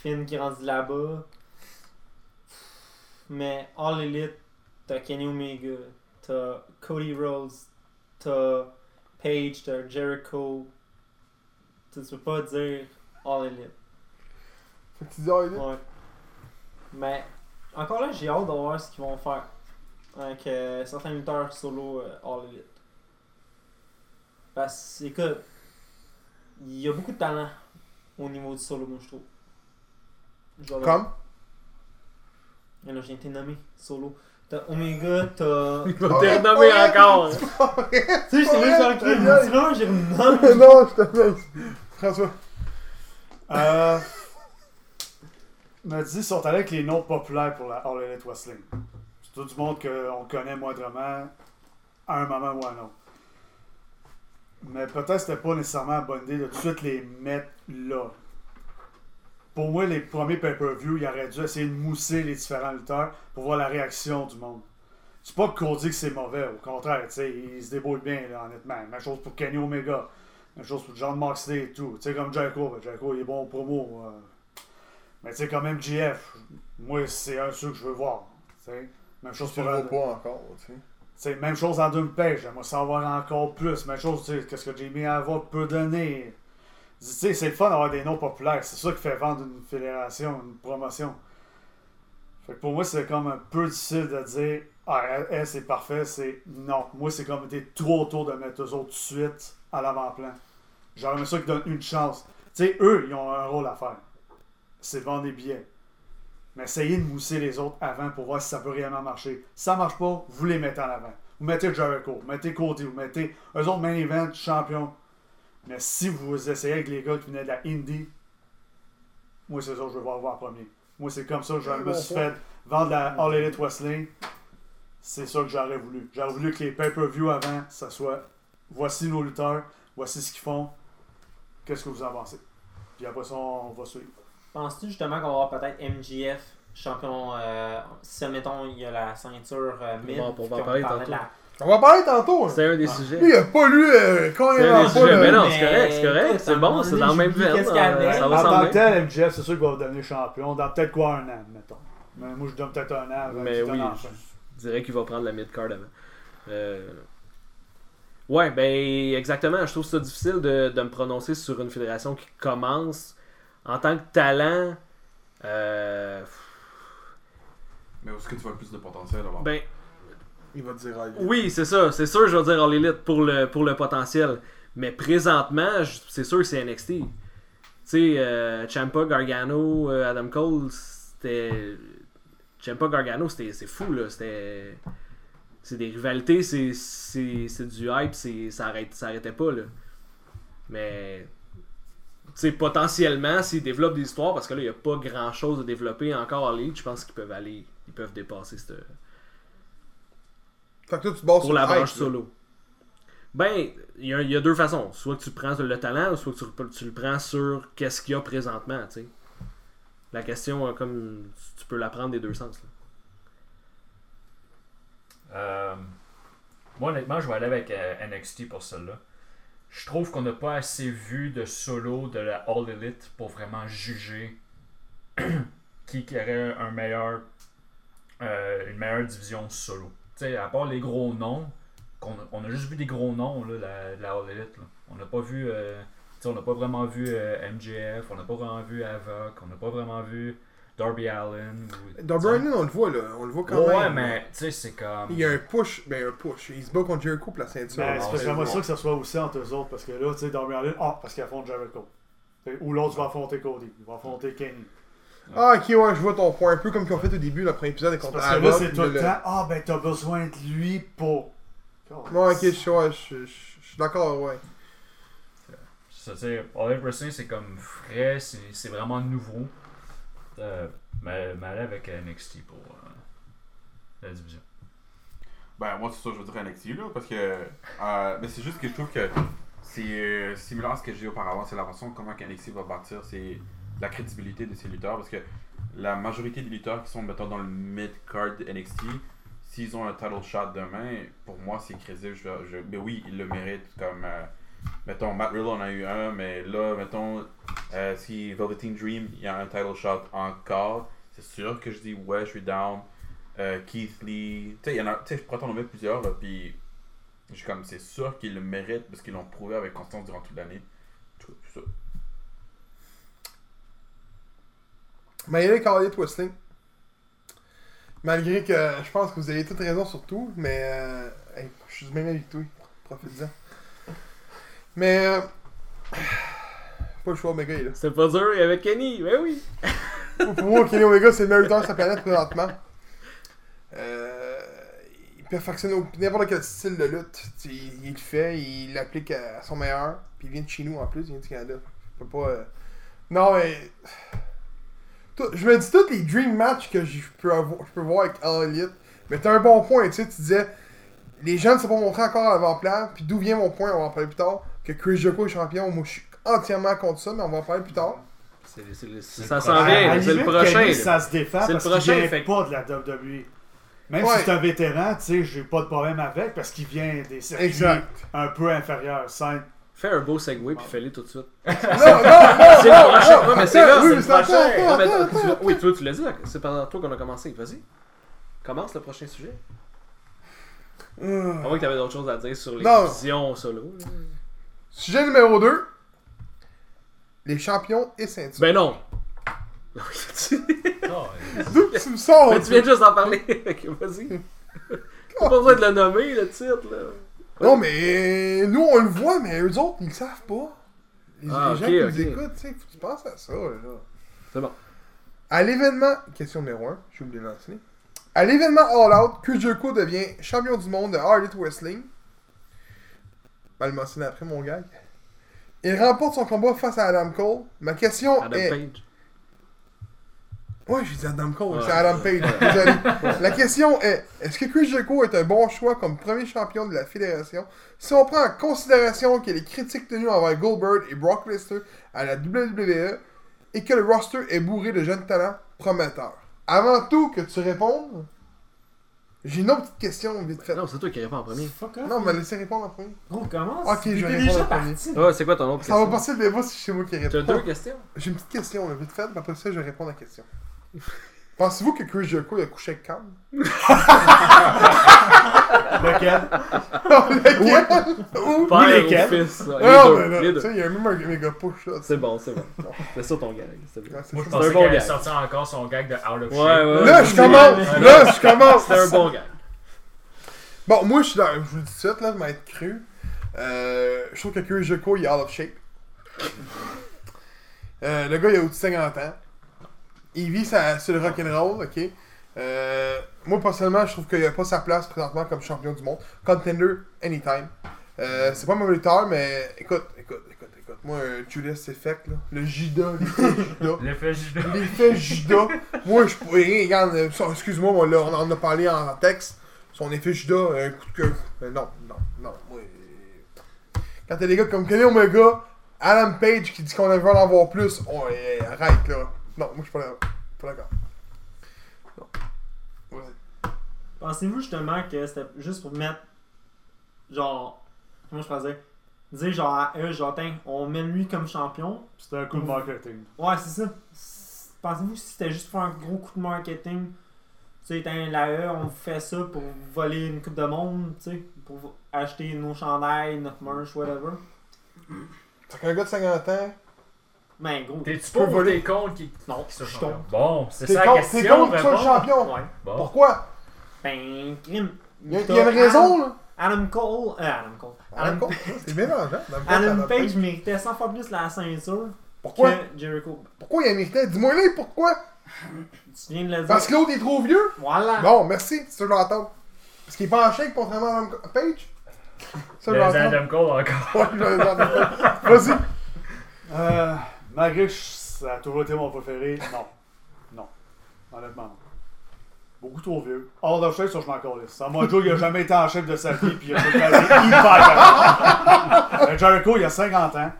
Finn qui est rendu là-bas. Mais All Elite, t'as Kenny Omega, t'as Cody Rhodes, t'as Paige, t'as Jericho. Tu peux pas dire All Elite. Fait que tu dis, il est- Ouais. Mais encore là, j'ai hâte de voir ce qu'ils vont faire avec euh, certains lutteurs solo euh, All Elite. Parce que, écoute, il y a beaucoup de talent au niveau du solo, moi je trouve. Je Comme? Il y en a, j'ai été nommé solo. T'as Omega, t'as. Il va te renommer encore. tu sais, j'étais même sur le cul, j'ai renommé. non, je te François. Euh. Me dit, ils sont allés avec les noms populaires pour la All Elite Wrestling. C'est tout du monde qu'on connaît moindrement à un moment ou à un autre. Mais peut-être c'était pas nécessairement la bonne idée de tout de suite les mettre là. Pour moi, les premiers pay-per-view, ils auraient dû essayer de mousser les différents lutteurs pour voir la réaction du monde. C'est pas que Cody que c'est mauvais, au contraire, tu sais, il se débrouille bien, là, honnêtement. Même chose pour Kenny Omega. Même chose pour John Moxley et tout. Tu sais, comme Jericho, il est bon au promo. euh. Mais tu sais, comme MGF, moi, c'est un de ceux que je veux voir. Même chose Tu pour le vois pas encore, tu sais. même chose en Doom Page, j'aimerais savoir encore plus. Même chose, tu sais, qu'est-ce que Jamie Havoc peut donner. Tu sais, c'est le fun d'avoir des noms populaires. C'est ça qui fait vendre une fédération, une promotion. Fait que pour moi, c'est comme un peu difficile de dire Ah, elle, c'est parfait. C'est non. Moi, c'est comme été trop tôt de mettre eux autres tout de suite à l'avant-plan. J'aurais aimé ça qu'ils donnent une chance. Tu sais, eux, ils ont un rôle à faire. C'est vendre des billets. Mais essayez de mousser les autres avant pour voir si ça peut réellement marcher. Si ça marche pas, vous les mettez en avant. Vous mettez Jericho, vous mettez Cody, vous mettez eux autres main event, champion. Mais si vous essayez avec les gars qui venaient de la Indie, moi c'est ça que je veux voir voir en premier. Moi c'est comme ça que je me bon suis fait vendre la All Elite Wrestling. C'est ça que j'aurais voulu. J'aurais voulu que les pay-per-view avant, ça soit voici nos lutteurs, voici ce qu'ils font, qu'est-ce que vous en pensez? Puis après ça, on va suivre. Penses-tu justement qu'on va avoir peut-être MGF champion euh, si mettons il y a la ceinture euh, mid On va- on parler tantôt. la- On va parler tantôt. hein. C'est un des Ah. sujets. Lui, il a pas lu euh, quand il C'est a un des pas sujets. le- Mais non, c'est correct, c'est correct. C'est bon, c'est dans le même veine. qu'est-ce qu'il y avait. euh, Ça va que bien. tel, MJF, c'est sûr qu'il va devenir champion dans peut-être quoi un an, mettons. Mais moi, je donne peut-être un an Mais oui, enfin. je dirais qu'il va prendre la mid-card avant. Euh, Ouais, ben exactement. Je trouve ça difficile de, de me prononcer sur une fédération qui commence en tant que talent. euh, Mais où est-ce que tu vois le plus de potentiel alors? Ben Il va te dire ah, oui, c'est ça. C'est sûr, je vais dire All Elite pour le, pour le potentiel. Mais présentement, je- c'est sûr que c'est NXT. Tu sais, euh, Champa, Gargano, euh, Adam Cole, c'était. Champa, Gargano, c'était c'est fou, là. C'était. C'est des rivalités, c'est c'est- c'est du hype, c'est- ça, arrête, ça arrêtait pas, là. Mais. Sais, potentiellement, s'ils développent des histoires, parce que là, il n'y a pas grand chose à développer encore à Elite, je pense qu'ils peuvent aller. Ils peuvent dépasser cette Fait que toi, tu te bases pour sur la le branche hype, là. solo. Ben, il y, a- il y a deux façons. Soit que tu prends le talent, ou soit que tu, tu le prends sur qu'est-ce qu'il y a présentement, tu sais. La question, euh, comme tu peux la prendre des deux sens. là. Euh, moi, honnêtement, je vais aller avec euh, NXT pour celle-là. Je trouve qu'on n'a pas assez vu de solo de la All Elite pour vraiment juger qui aurait un meilleur, euh, une meilleure division solo. Sais, à part les gros noms, a- on a juste vu des gros noms, là, la, All Elite. On n'a pas vu. euh, on n'a pas vraiment vu euh, MJF, on n'a pas vraiment vu Avoc, on n'a pas vraiment vu Darby Allen. ou- sais. Brandon, on le voit, là. On le voit quand Ouais, même. mais tu sais, c'est comme. Il y a un push. Ben, un push. Il se bat contre Jericho pour la ceinture. Ben, c'est bon. ça que ça soit aussi entre eux autres, parce que là, tu sais, Darby Allin, ah, parce qu'il affronte Jericho. Ou l'autre va affronter Cody, il va affronter Kenny. Ah, ok, ouais, je vois ton point. Un peu comme qu'ils ont fait au début, le premier épisode, contre parce que là, c'est tout le temps, ah, ben t'as besoin de lui pour. Ouais, ok, je suis ouais, d'accord, ouais. Ça, tu sais, All c'est comme frais, c'est c'est vraiment nouveau. Euh, mais, mais aller avec NXT pour euh, la division. Ben, moi, c'est ça, je veux dire NXT, là, parce que. euh, mais c'est juste que je trouve que c'est similaire à ce que j'ai dit auparavant. C'est la façon comment NXT va bâtir c'est la crédibilité de ses lutteurs. Parce que la majorité des lutteurs qui sont, mettons, dans le mid-card NXT, s'ils ont un title shot demain, pour moi, c'est crédible. Je, mais oui, ils le méritent. Comme, mettons, Matt Riddle en a eu un, mais là, mettons, euh, si Velveteen Dream, il y a un title shot encore, c'est sûr que je dis, ouais, je suis down. Euh, Keith Lee, tu sais, je pourrais t'en nommer plusieurs, là, puis je suis comme, c'est sûr qu'ils le méritent parce qu'ils l'ont prouvé avec constance durant toute l'année. Tout, ça. Mais il y a Carly Wrestling. Malgré que je pense que vous avez toute raison sur tout, mais euh, je suis même avec toi. Profite-en. Mais euh, pas le choix, Omega est là. C'était pas dur, il y avait Kenny, ben oui. Pour moi, Kenny Omega, c'est le meilleur lutteur de sa planète présentement. Euh, il perfectionne au- n'importe quel style de lutte. Il, il le fait, il l'applique à son meilleur. Puis il vient de chez nous en plus, il vient du Canada. Je peux pas. euh, Non, mais. Tout- Je me dis tous les dream matchs que je peux, avoir, je peux voir avec All Elite. Mais t'as un bon point, tu sais. Tu disais, les gens ne sont pas montrés encore à l'avant-plan. Puis d'où vient mon point, on va en parler plus tard. Que Chris Jericho est champion. Moi, je suis entièrement contre ça, mais on va en parler plus tard. C'est- c'est- le ça s'en vient, c'est le prochain. Ça se défend C'est le parce prochain, qu'il fait pas de la WWE. Même Ouais. si c'est un vétéran, tu sais, j'ai pas de problème avec parce qu'il vient des circuits Exact. un peu inférieurs. Simple. Fais un beau segway puis fais-le tout de suite. Non, non, non, C'est le prochain. non, mais c'est là, oui, c'est le prochain. attends, attends, tu- attends. Oui, toi, tu l'as dit, là, c'est pendant toi qu'on a commencé. Vas-y. Commence le prochain sujet. À Hum. moins que t'avais d'autres choses à dire sur les visions solo. Sujet numéro 2. Les champions et ceintures. Ben non. D'où tu me sors Mais tu viens juste d'en parler. Ok, Vas-y. T'as pas besoin de le nommer, le titre, là. Non, mais nous, on le voit, mais eux autres, ils le savent pas. Les, Ah, les gens ok, qui nous écoutent, tu sais, faut que tu penses à ça. Là. C'est bon. À l'événement, question numéro 1, j'ai oublié de l'enseigner. À l'événement All Out, Chris Jericho devient champion du monde de Harley Wrestling. Mal mentionné après mon gag. Il remporte son combat face à Adam Cole. Ma question Adam est. Page. Ouais, j'ai dit Adam Cole, Ouais. c'est Adam Page. Désolé. La question est est-ce que Chris Jericho est un bon choix comme premier champion de la fédération? Si on prend en considération que les critiques tenues envers Goldberg et Brock Lesnar à la WWE et que le roster est bourré de jeunes talents prometteurs Avant tout que tu répondes, j'ai une autre petite question vite fait. Non, c'est toi qui réponds en premier. Fuck off. Non, mais laissez répondre en premier. Gros, commence. Ok, je vais répondre déjà en premier. Ouais, c'est quoi ton autre Ça va question? passer le débat si c'est moi qui T'as réponds. deux questions? J'ai une petite question, là, vite fait, puis après ça, je réponds à la question. Pensez-vous que Chris Jericho il a couché avec Cam? Lequel? Lequel? Ou Père lesquels? ou fils? Non, Les mais deux. Les là, tu deux. sais, il y a même un méga push là. C'est bon, c'est bon. C'est ça ton gag. c'est bon. Ouais, c'est Moi, je ça. pensais un bon qu'elle allait gag. sortir encore son gag de Out of Ouais, Shape. ouais. Là, je commence! Là, je commence! C'était un bon gag. Bon, moi, je suis dans. Je vous le dis tout de suite, là, de m'être cru. Euh, je trouve que Chris Jericho, il est out of shape. Euh, le gars, il a au-dessus de 50 ans. Il vit sa, sur le rock'n'roll, ok? Euh, moi, personnellement, je trouve qu'il a pas sa place présentement comme champion du monde. Contender, anytime. Euh, c'est pas mauvais lutteur, mais écoute, écoute, écoute, écoute. Moi, Judas Effect, là, le Judas, l'effet Judas. L'effet Judas. Moi, je pourrais. Regarde, euh, excuse-moi, on, on en a parlé en texte. Son effet Judas, un coup de queue. Euh, non, non, non. Moi, quand t'as des gars comme Kenny Omega, Adam Page qui dit qu'on veut en avoir plus, oh, eh, arrête là. Non, moi, je suis pas d'accord. Non. Vas-y. Pensez-vous justement que c'était juste pour mettre. Genre. Comment je faisais Dire? Genre à eux, genre, Tiens, on met lui comme champion. C'était un coup de marketing. Ouais, c'est ça. Pensez-vous que c'était juste pour un gros coup de marketing? Tu sais, Tiens, la E, on vous fait ça pour vous voler une coupe de monde, tu sais, pour acheter nos chandails, notre merch, whatever. Fait qu'un gars de 50 ans, Mais gros, T'es-tu pas pour voler. comptes qui. non, qui soit je champion? tombe. Bon, c'est ça la contre- question. t'es contre qu'il soit réponds. champion. Ouais, bon. pourquoi? Ben, crime. Il y a, une raison là. Adam Cole, euh, Adam Cole. Adam Cole, c'est mélangeant. Adam Cole, Adam Adam Page méritait 100 fois plus la ceinture Pourquoi? que Jericho. Pourquoi il a mérité Dis-moi les pourquoi Tu viens de le dire. Parce que l'autre est trop vieux Voilà. Bon, merci, c'est ça que. Parce qu'il est pas en chèque contrairement à Adam Page Ça, je l'entends. Adam Cole encore. Ouais, je l'entends. Vas-y. Euh, malgré que ça a toujours été mon préféré, non. Non. Honnêtement, non. Beaucoup trop vieux. Hors de chef, ça, je m'en calisse. Joe, il a jamais été en chef de sa vie, puis il a fait hyper Jericho, il a 50 ans.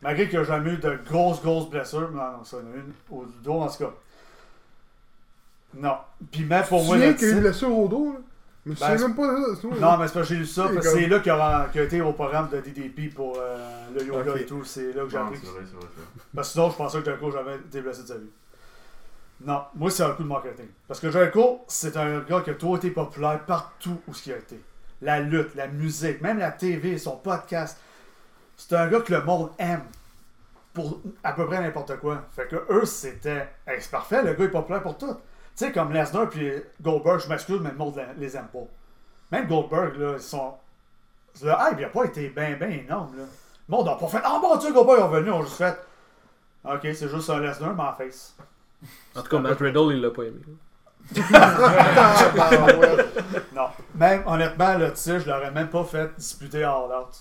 Malgré qu'il n'a jamais eu de grosses, grosses blessures. Non, non, ça, en a une au dos, en tout cas. Non. Puis même pour Tu moi, qu'il y a eu une blessure au dos, là? Mais je Ben, sais c'est- même pas ça. Non, mais c'est parce que j'ai lu ça, C'est parce que c'est là qu'il a, qu'il a été au programme de DDP pour euh, le yoga Ok. et tout. C'est là que j'ai Non, appris. c'est vrai, c'est vrai, c'est vrai. Parce que sinon, je pensais que Jericho jamais été blessé de sa vie. Non, moi, c'est un coup de marketing. Parce que Jericho, c'est un gars qui a toujours été populaire partout où ce qu'il a été. La lutte, la musique, même la TV, son podcast. C'est un gars que le monde aime. Pour à peu près n'importe quoi. Fait que eux, c'était. Hey, c'est parfait, le gars est populaire pour tout. Tu sais, comme Lesnar puis Goldberg, je m'excuse, mais le monde les aime pas. Même Goldberg, là, ils sont. Le hype, il a pas été bien, bien énorme, là. Le monde n'a pas fait. Ah, bon Dieu, Goldberg est revenu, on a juste fait. Ok, c'est juste un Lesnar, mais en face. En tout cas, Matt Riddle, il l'a pas aimé. Non. Même, honnêtement, le titre, je l'aurais même pas fait disputer à All Out.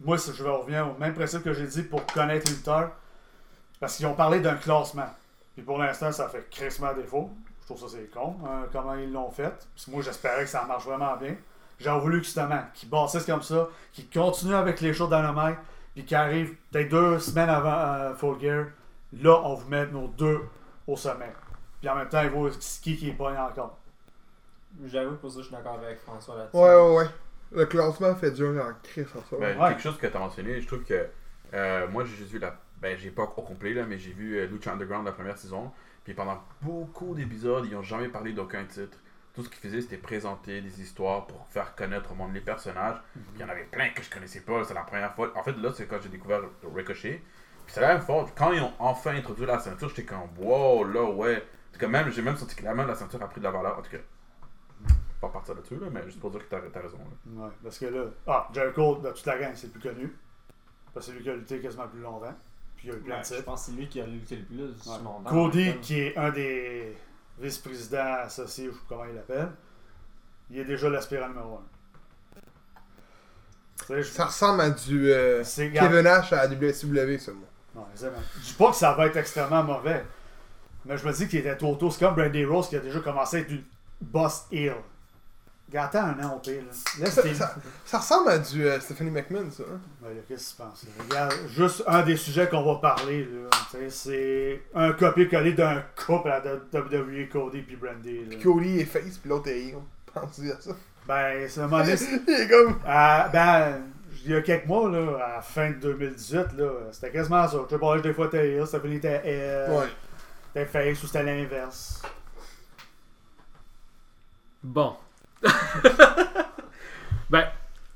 Moi, si je vais revenir au même principe que j'ai dit pour connaître les lutteurs. Parce qu'ils ont parlé d'un classement. Puis pour l'instant, ça fait crissement défaut. Je trouve ça c'est con, hein, comment ils l'ont fait. Puis moi, j'espérais que ça marche vraiment bien. J'aurais voulu que justement, qu'ils bâtissent comme ça, qu'ils continuent avec les shows Dynamite, puis qu'ils arrivent peut-être deux semaines avant euh, Full Gear. Là, on vous met nos deux au sommet. Puis en même temps, il vaut qui qui est pas encore. J'avoue, pour ça, je suis d'accord avec François là-dessus. Ouais, ouais, ouais. Le classement fait dur en crise en ça. Ben, Ouais. Quelque chose que tu as mentionné, je trouve que euh, moi j'ai juste vu la. Ben, j'ai pas au complet, là, mais j'ai vu euh, Lucha Underground la première saison. Puis pendant beaucoup d'épisodes, ils n'ont jamais parlé d'aucun titre. Tout ce qu'ils faisaient, c'était présenter des histoires pour faire connaître au monde les personnages. Puis il y en avait plein que je connaissais pas, c'est la première fois. En fait, là, c'est quand j'ai découvert Ricochet. Puis c'est la même fois, quand ils ont enfin introduit la ceinture, j'étais comme wow, là, ouais. En tout cas, même, j'ai même senti que la main, la ceinture a pris de la valeur. En tout cas, pas partir là-dessus, là, mais juste pour dire que t'as as raison. là. Ouais, parce que là, ah, Jericho, de toute la c'est le plus connu. Parce que c'est lui qui a lutté quasiment plus longtemps. Puis il y a eu plein Ouais, de je pense que c'est lui qui a lutté le plus Ouais. sur mon Cody, qui est un des vice-présidents associés, ou je sais pas comment il l'appelle, il est déjà l'aspirant numéro 1. Tu sais, je- Ça ressemble à du euh, Kevin Nash à la WCW, ça, moi. Non, exactement. Je dis pas que ça va être extrêmement mauvais. Mais je me dis qu'il était trop tôt. C'est comme Brandy Rose qui a déjà commencé à être une boss heel. Gâtez un an au pire. Là. Tes- Ça, ça ressemble à du euh, Stephanie McMahon, ça. hein? Qu'est-ce que tu penses? là? Regarde, juste un des sujets qu'on va parler, là, tu sais, c'est un copier-coller d'un couple à WWE, Cody puis Brandy. là. Puis Cody est face, puis l'autre est heel. Pensez à ça. Ben, c'est un moment donné, Il est comme. à- ben, il y a quelques mois, là, à la fin de 2018, là, c'était quasiment ça. Triple H, des fois, t'es heel, Stephanie était heel, Ouais. t'es face ou c'était l'inverse. Bon. ben,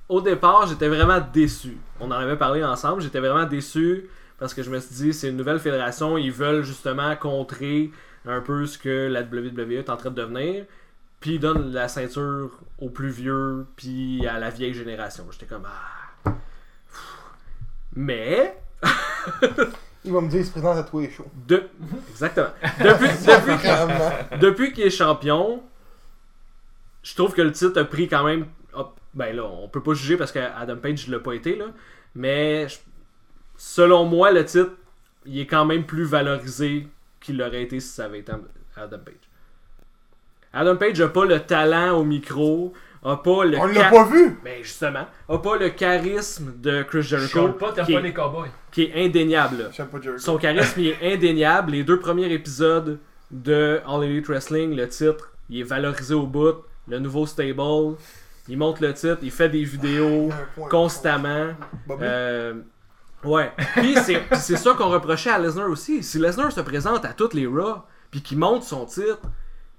au départ, j'étais vraiment déçu. On en avait parlé ensemble. J'étais vraiment déçu parce que je me suis dit, c'est une nouvelle fédération. Ils veulent justement contrer un peu ce que la WWE est en train de devenir. Puis ils donnent la ceinture aux plus vieux, puis à la vieille génération. J'étais comme, ah. Mais, Il va me dire, il se présente à tous les shows. de... exactement. Depuis qu'il est champion, je trouve que le titre a pris quand même. ah, ben là, on peut pas juger parce que Adam Page l'a pas été, là. Mais je- selon moi, le titre, il est quand même plus valorisé qu'il l'aurait été si ça avait été Adam Page. Adam Page a pas le talent au micro, a pas le On l'a pas vu! Ben justement, a pas le charisme de Chris Jericho pas, qui, pas est, les cowboys. qui est indéniable. là. J'aime pas Jericho. Son charisme il est indéniable. Les deux premiers épisodes de All Elite Wrestling, le titre, il est valorisé au bout. Le nouveau stable, il monte le titre, il fait des vidéos constamment. Euh, ouais. Puis c'est ça qu'on reprochait à Lesnar aussi. Si Lesnar se présente à toutes les Raw, puis qu'il monte son titre,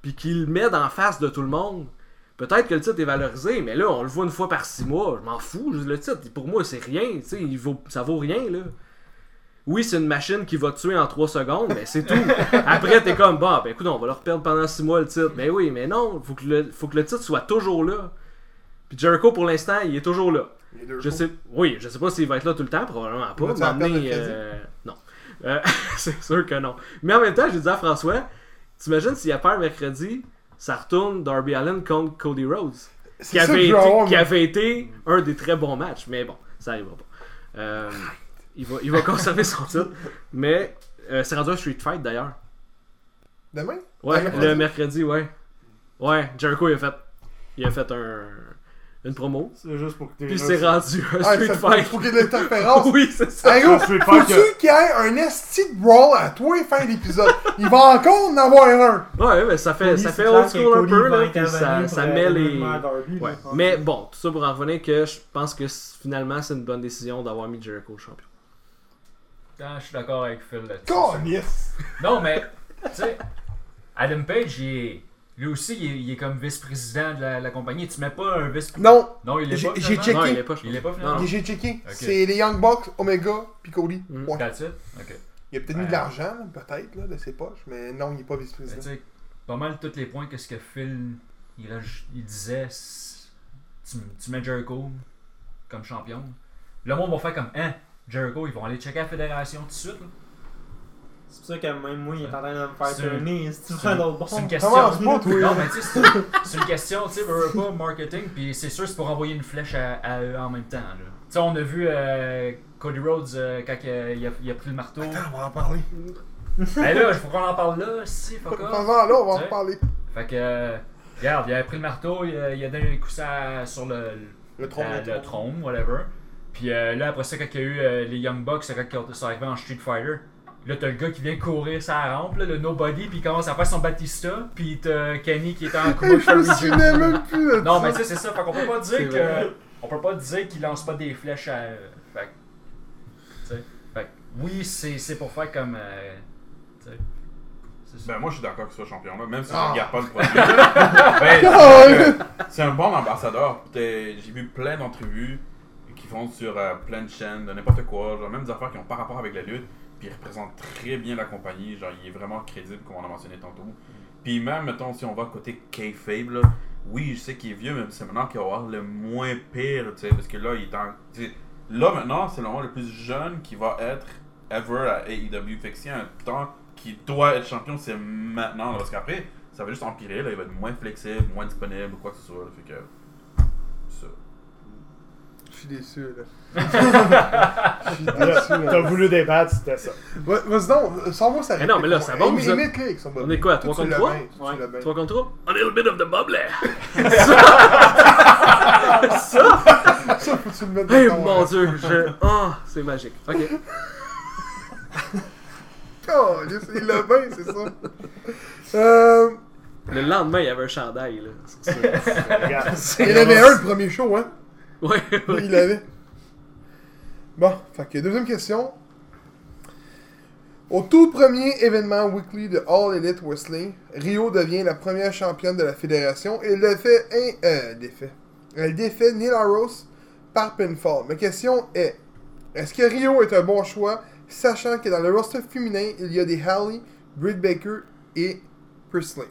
puis qu'il le met d'en face de tout le monde, peut-être que le titre est valorisé, mais là, on le voit une fois par six mois. Je m'en fous. Le titre, pour moi, c'est rien. tu sais, Il vaut, ça vaut rien, là. Oui, c'est une machine qui va te tuer en 3 secondes, mais c'est tout. Après, t'es comme, bon, ben écoute, on va leur perdre pendant 6 mois le titre. Mais oui, mais non, faut que le, faut que le titre soit toujours là. Puis Jericho, pour l'instant, il est toujours là. Je sais, oui, je sais pas s'il va être là tout le temps, probablement pas. Euh, non. Euh, c'est sûr que non. Mais en même temps, j'ai dit à François, t'imagines s'il y a peur mercredi, ça retourne Darby Allen contre Cody Rhodes. Qui avait, je été, qui avait été un des très bons matchs. Mais bon, ça arrivera pas. Euh, il, va, il va conserver son titre. Mais euh, c'est rendu un Street Fight d'ailleurs. Demain? Ouais, Ah, le mercredi, ouais. Ouais, Jericho, il a fait, il a fait un, une promo. C'est juste pour que Puis c'est rendu un Ah, Street ça Fight. faut qu'il y ait de l'interférence. oui, c'est ça. Hey, gros, Un Street Fight faut-tu qu'il y ait un esti de brawl à toi et fin d'épisode? Il va encore en avoir un. Ouais, mais ça fait, Cody, ça fait old school un peu, là, puis ça, ça met le les... Ouais. Mais bon, tout ça pour en revenir que je pense que finalement c'est une bonne décision d'avoir mis Jericho champion. Je suis d'accord avec Phil là-dessus. Non, mais, tu sais, Adam Page, il est- lui aussi, il est, il est comme vice-président de la, la compagnie. Tu mets pas un vice-président. Non, Non, il est J'ai- pas. j'ai finalement? checké. Non, il est pas Il est pas Non, finalement. non. j'ai checké. C'est les Young Bucks, Omega, puis Cody. Mm. Ouais. That's it? Ok. Il a peut-être mis de Ouais. l'argent, peut-être, là, de ses poches, mais non, il n'est pas Ben, tu vice-président. sais, pas mal tous les points que ce que Phil il, raj- il disait, c'est- tu, tu mets Jericho comme champion. Le monde va faire comme, hein, Jericho, ils vont aller checker la fédération tout de suite. là. C'est pour ça que même moi, il est en train de me faire tourner. C'est- une question. Non, mais tu sais, c'est une question, tu sais, pas, marketing, puis c'est sûr, c'est pour envoyer une flèche à, à eux en même temps. Tu sais, on a vu euh, Cody Rhodes euh, quand il a, il a- il a pris le marteau. Attends, on va en parler. Ben là, il faut qu'on en parle là, si, fuck off. Pendant là, on va en parler. Fait que, regarde, il a pris le marteau, il a, il a donné un coup ça sur le, Le tronc, la- le trône, whatever. Puis euh, là, après ça, quand il y a eu euh, les Young Bucks, c'est quand ils sont arrivés en Street Fighter. Là, t'as le gars qui vient courir sa rampe, là, le Nobody, puis il commence à faire son Batista. Puis t'as Kenny qui est en Je me souvenais même plus Non, mais tu sais, c'est ça. Fait qu'on peut pas dire que. On peut pas dire qu'il lance pas des flèches à. Fait que. Tu sais. Fait que, oui, c'est c'est pour faire comme. euh, tu sais. C'est ça. Ben, moi, je suis d'accord qu'il soit champion, là, même si Ah. je regarde pas le produit. Ben, Ah, c'est un bon ambassadeur. J'ai vu plein d'entrevues sur euh, plein de chaînes, de n'importe quoi, genre même des affaires qui n'ont pas rapport avec la lutte, puis il représente très bien la compagnie, genre il est vraiment crédible, comme on a mentionné tantôt. Puis même, mettons, si on va côté K-Fable, oui, je sais qu'il est vieux, mais c'est maintenant qu'il va avoir le moins pire, tu sais, parce que là, il est en... Là, maintenant, c'est le moment le plus jeune qui va être ever à AEW. Fait que s'il y a un temps qui doit être champion, c'est maintenant. là, parce qu'après, ça va juste empirer. Là, il va être moins flexible, moins disponible quoi que ce soit. là, fait que. Ça. Je suis déçu, là. Je suis déçu, là. T'as voulu débattre, c'était ça. Va- Vas-y donc, sans-moi ça Mais non, mais là, ça avec son On est quoi, Toi, trois tu contre l'as trois? bien, toi, tu Ouais. l'as bien. 3 contre 3? A little bit of the bubble. Ça, faut que tu le mettes Hey, dans ton- mon dieu, je... Ah, c'est magique. Ok. Oh, il l'a bien, c'est ça. Euh, Le lendemain, il y avait un chandail, là. ça. Regarde. il en avait un le premier show, hein. Ouais, ouais. Il l'avait. Bon, fait que deuxième question. Au tout premier événement weekly de All Elite Wrestling, Rio devient la première championne de la fédération et le fait un euh, défait. Elle défait Neil Rose par pinfall. Ma question est est-ce que Rio est un bon choix, sachant que dans le roster féminin, il y a des Hallie, Britt Baker et Priestley?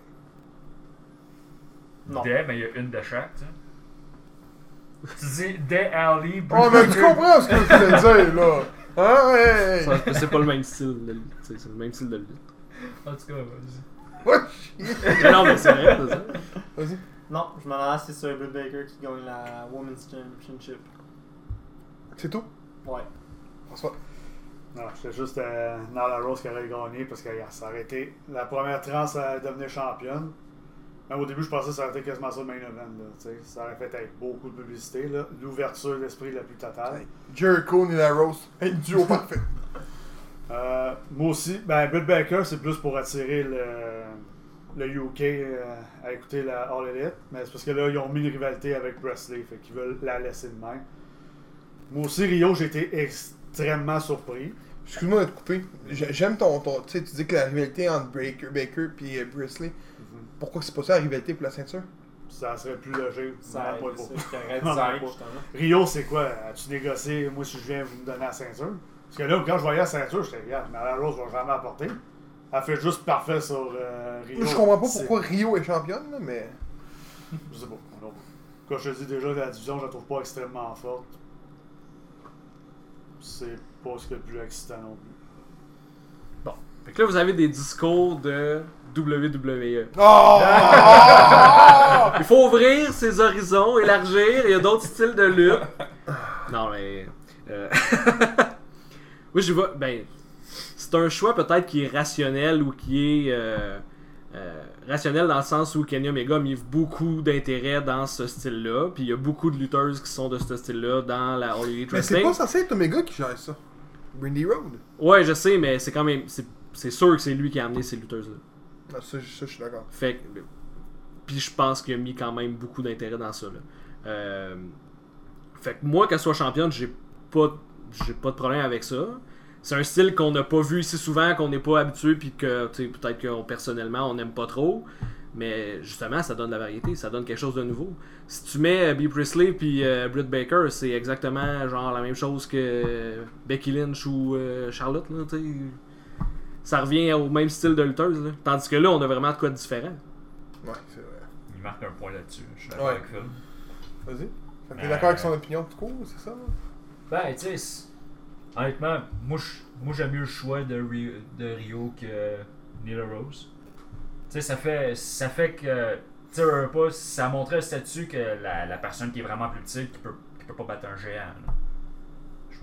Non. Mais il y a une de chaque, tu sais. Tu dis Des Ali, Oh, mais tu comprends ce que je voulais dire, là Hein, hey, C'est pas le même style de lutte. C'est c'est le même style de lutte. En tout cas, vas-y. What? Mais non, mais c'est vrai, c'est ça. Vas-y. Non, je m'en allais, c'est sur Britt Baker qui gagne la Women's Championship. C'est tout? Ouais. François? Non, c'était juste euh, Nala Rose qui aurait gagné parce qu'elle s'est arrêtée. La première trans à devenir championne. Mais au début, je pensais que ça aurait été quasiment ça le main event. Là, ça aurait fait avec beaucoup de publicité. là. L'ouverture d'esprit la plus totale. Jericho, Nila Rose. Un duo parfait. Euh, moi aussi, ben, Britt Baker, c'est plus pour attirer le, le UK euh, à écouter la All Elite. Mais c'est parce que là, ils ont mis une rivalité avec Presley. Fait qu'ils veulent la laisser de même. Moi aussi, Rio, j'ai été extrêmement surpris. Excuse-moi de te couper. J'ai- J'aime ton, ton. Tu sais, tu dis que la rivalité entre Baker, Baker et Brisley. Pourquoi c'est pas ça la rivalité pour la ceinture? Ça serait plus logique. Ça pas beau. Rio, c'est quoi? As-tu négocié? Moi, si je viens, vous me donnez la ceinture Parce que là, quand je voyais la ceinture, j'étais, regarde, mais la Rose va jamais apporter. Elle fait juste parfait sur euh, Rio. Je comprends pas pourquoi Rio est championne, là, mais. Je sais pas. non. Quand je te dis déjà, la division, je la trouve pas extrêmement forte. C'est pas ce qui est le plus excitant non plus. Fait que là, vous avez des discours de WWE. Oh! Il faut ouvrir ses horizons, élargir, il y a d'autres styles de lutte. Non, mais. euh, Moi, je vois. Ben. C'est un choix peut-être qui est rationnel ou qui est. euh, euh, rationnel dans le sens où Kenny Omega a mis beaucoup d'intérêt dans ce style-là. Puis il y a beaucoup de lutteuses qui sont de ce style-là dans la All Mais c'est pas censé être Omega qui gère ça. Brandy Road. Ouais, je sais, mais c'est quand même. c'est- C'est sûr que c'est lui qui a amené ces lutteuses-là. Ça, je- suis d'accord. Fait que- Puis je pense qu'il a mis quand même beaucoup d'intérêt dans ça. Là. Euh, Fait que moi, qu'elle soit championne, j'ai pas, j'ai pas de problème avec ça. C'est un style qu'on n'a pas vu si souvent, qu'on n'est pas habitué, puis que peut-être que personnellement on n'aime pas trop. Mais justement, ça donne de la variété, ça donne quelque chose de nouveau. Si tu mets euh, Bea Priestley puis euh, Britt Baker, c'est exactement genre la même chose que Becky Lynch ou Charlotte. Là, tu sais. Ça revient au même style de lutteuse. là. Tandis que là, on a vraiment de quoi de différent. Ouais, c'est vrai. Il marque un point là-dessus. Je suis d'accord Ouais. avec Phil. Vas-y. T'es Euh, d'accord avec son opinion tout court, c'est ça? Ben, tu sais, honnêtement, moi, j'aime mieux le choix de Rio, de Rio que Nila Rose. Tu sais, ça fait, ça fait que, tu sais, pas, ça montrait le statut que la, la personne qui est vraiment plus petite, qui peut, qui peut pas battre un géant. là.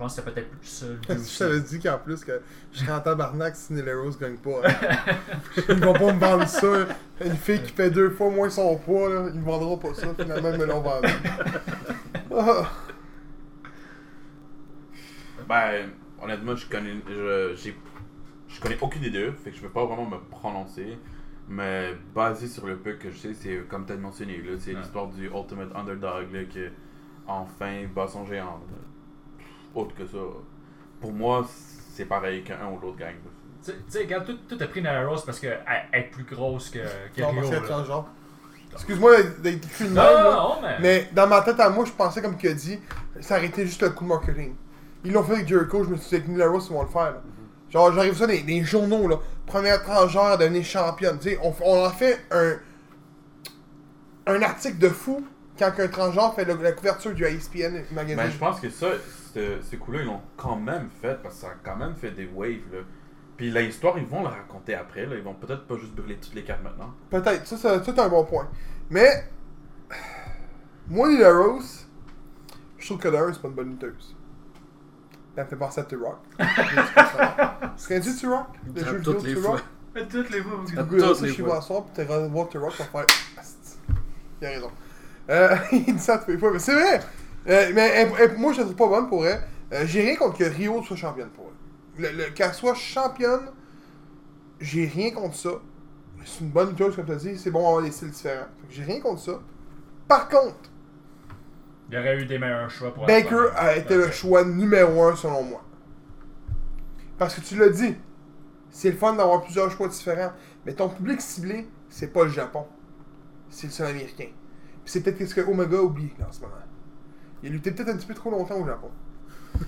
Je pense que c'est peut-être plus ça. le but Je aussi. t'avais dit qu'en plus que je serais en tabarnak si Nelly Rose gagne pas. hein. Ils vont pas me vendre ça. Une fille qui fait deux fois moins son poids, là, ils me vendront pas ça. Finalement, ils me l'ont vendu. Ah. Ben, honnêtement, je connais, je, j'ai, je connais aucune des deux, fait que je peux pas vraiment me prononcer. Mais basé sur le peu que je sais, c'est comme tu as mentionné, là, c'est Ouais. l'histoire du Ultimate Underdog là, qui enfin bat son géant. là. Autre que ça, pour moi, c'est pareil qu'un ou l'autre gagne. là. Tu sais- tu regarde, tout, tout a pris Nila Rose parce qu'elle elle est plus grosse que, que Non, Rio. parce. Excuse-moi d'être de Non, même, non, non, mais. Mais dans ma tête à moi, je pensais comme qu'il a dit, ça aurait été juste le coup de marketing. Ils l'ont fait avec Jericho, je me suis dit avec Nila Rose, ils vont le faire. là. Genre, j'arrive ça dans les, des journaux, là. Première transgenre à devenir championne. Tu sais, on, on en fait un, un article de fou quand un transgenre fait le- la couverture du ESPN magazine. Ben, je pense que ça, ce, ce coup-là, ils l'ont quand même fait parce que ça a quand même fait des waves. Là. Puis la histoire, ils vont la raconter après. Là. Ils vont peut-être pas juste brûler toutes les cartes maintenant. Peut-être, ça, ça, c'est un bon point. Mais, moi, Nila Rose, je trouve que d'un, c'est pas une bonne lutteuse. Elle me fait penser à T-Rock. Tu connais-tu T-Rock? Le jeu vidéo T-Rock? Toutes les fois, Tu toutes ça les chez moi soir, puis t'es voir The Rock pour faire. Il a raison. Euh, il dit ça toutes les fois, mais c'est vrai! Euh, mais elle- elle- moi, je la trouve pas bonne pour elle. Euh, j'ai rien contre que Rio soit championne pour elle. Le, le- Qu'elle soit championne, j'ai rien contre ça. C'est une bonne chose, comme tu as dit, c'est bon d'avoir des styles différents. J'ai rien contre ça. Par contre, Il y aurait eu des meilleurs choix pour Baker a été le choix numéro un selon moi. Parce que tu l'as dit, c'est le fun d'avoir plusieurs choix différents. Mais ton public ciblé, c'est pas le Japon. C'est le seul américain. Puis c'est peut-être ce que Omega oublie en ce moment. Il lutté peut-être un petit peu trop longtemps au Japon.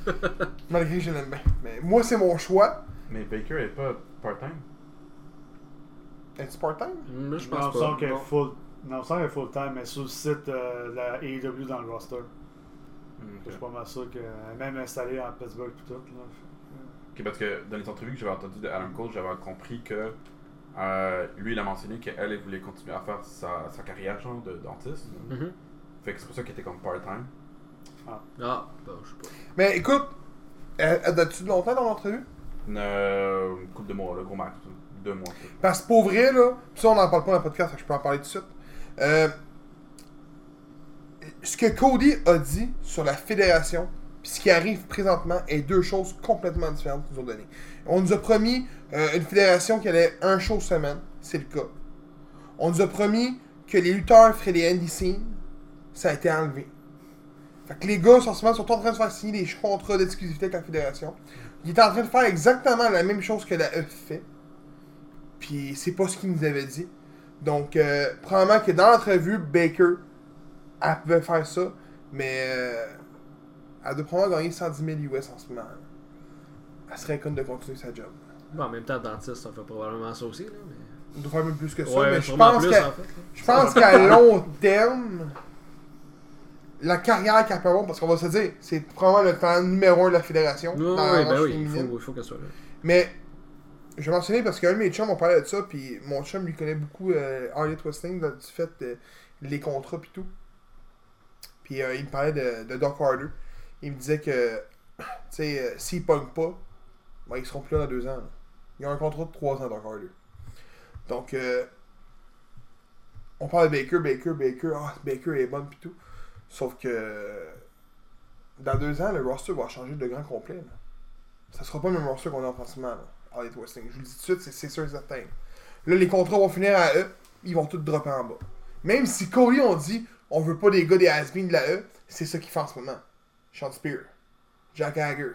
Malgré que je l'aime bien. Mais moi, c'est mon choix. Mais Baker est pas part-time? Es-tu part-time? Je Non, pense pas. qu'elle est Non. full. Non, qu'elle est full time, mais sur le site euh, de la AEW dans le roster. Je suis pas mal sûr qu'elle est même installée en Pittsburgh et tout. Là. Ok, parce que dans les entrevues que j'avais entendues de Adam Cole, j'avais compris que euh, lui, il a mentionné qu'elle, elle voulait continuer à faire sa, sa carrière genre de dentiste. Mhm. Fait que c'est pour ça qu'elle était comme part-time. Ah, bah, je sais pas. Mais écoute, date-tu de longtemps dans l'entrevue? Une, euh, une couple de mois, là, gros max. Deux mois. peut-être. Parce que pour vrai, là, pis ça on en parle pas dans le podcast, je peux en parler tout de suite. Euh, ce que Cody a dit sur la fédération, puis ce qui arrive présentement, est deux choses complètement différentes qu'ils nous ont données. On nous a promis euh, une fédération qui allait un show semaine, c'est le cas. On nous a promis que les lutteurs feraient des indie scenes, ça a été enlevé. Fait que les gars, en ce moment, sont en train de faire signer des contrats d'exclusivité avec la fédération. Ils étaient en train de faire exactement la même chose que la E fait. Puis c'est pas ce qu'il nous avait dit. Donc, euh, probablement que dans l'entrevue, Baker, elle pouvait faire ça, mais euh, elle doit probablement gagner 110 000 US en ce moment. Elle serait conne de continuer sa job. Bon, en même temps, dentiste, ça fait probablement ça aussi. Là, mais... Elle doit faire même plus que ça, ouais, mais je sûrement pense plus, qu'à en fait. là. je pense qu'à long terme, la carrière qu'elle peut avoir, parce qu'on va se dire, c'est probablement le talent numéro 1 de la fédération. Dans la ouais, ben oui, il faut, qu'elle soit là. Mais je vais mentionner parce qu'un de mes chums, on parlait de ça, puis mon chum lui connaît beaucoup euh, Harley dans- du fait les contrats puis tout. Puis euh, il me parlait de, de Doc Harder. Il me disait que, tu sais, euh, s'ils pognent pas, ben, ils seront plus là dans deux ans. là. Ils ont un contrat de trois ans, Doc Harder. Donc, euh, on parle de Baker, Baker, Baker, ah, Baker est bonne pis tout. Sauf que dans deux ans, le roster va changer de grand complet. Là. Ça sera pas le même roster qu'on a à Elite Wrestling. Je vous le dis tout de suite, c'est- sûr et certain. Là, les contrats vont finir à E, ils vont tous dropper en bas. Même si Cody ont dit on veut pas des gars des has de la E, c'est ça qu'ils font en ce moment. Sean Spear, Jack Hager,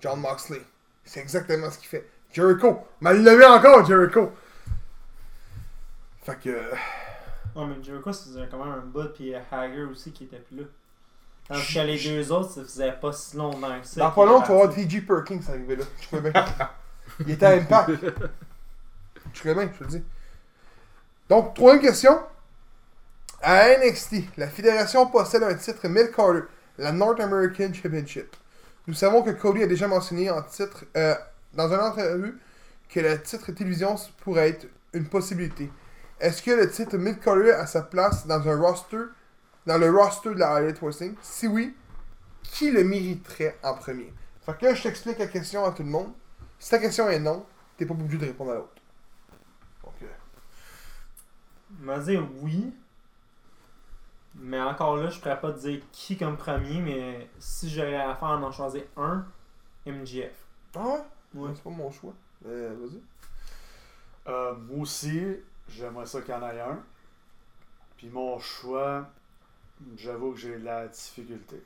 John Moxley. C'est exactement ce qu'il fait. Jericho, mal levé encore Jericho. Fait que. Ouais, mais Jericho, faisait quand même un bout, puis Hager aussi qui était plus là. Tandis que les deux autres, ça faisait pas si longtemps que ça. Dans pas long, tu vas voir. TG Perkins arriver là. Je connais bien. Il était à Impact. Je connais bien, je te le dis. Donc, troisième question. À NXT, la fédération possède un titre Mid Carter, la North American Championship. Nous savons que Cody a déjà mentionné en titre, euh, dans une entrevue que le titre télévision pourrait être une possibilité. Est-ce que le titre Mid a sa place dans un roster, dans le roster de la Elite Wrestling Si oui, qui le mériterait en premier? Fait que là, je t'explique la question à tout le monde. Si ta question est non, t'es pas obligé de répondre à l'autre. Donc, euh, Il m'a dit oui. Mais encore là, je pourrais pas te dire qui comme premier, mais si j'aurais à faire d'en choisir un, MGF. Ah ouais? Ouais. C'est pas mon choix. Euh, vas-y. Euh, moi aussi, j'aimerais ça qu'il y en ait un. Puis mon choix, j'avoue que j'ai de la difficulté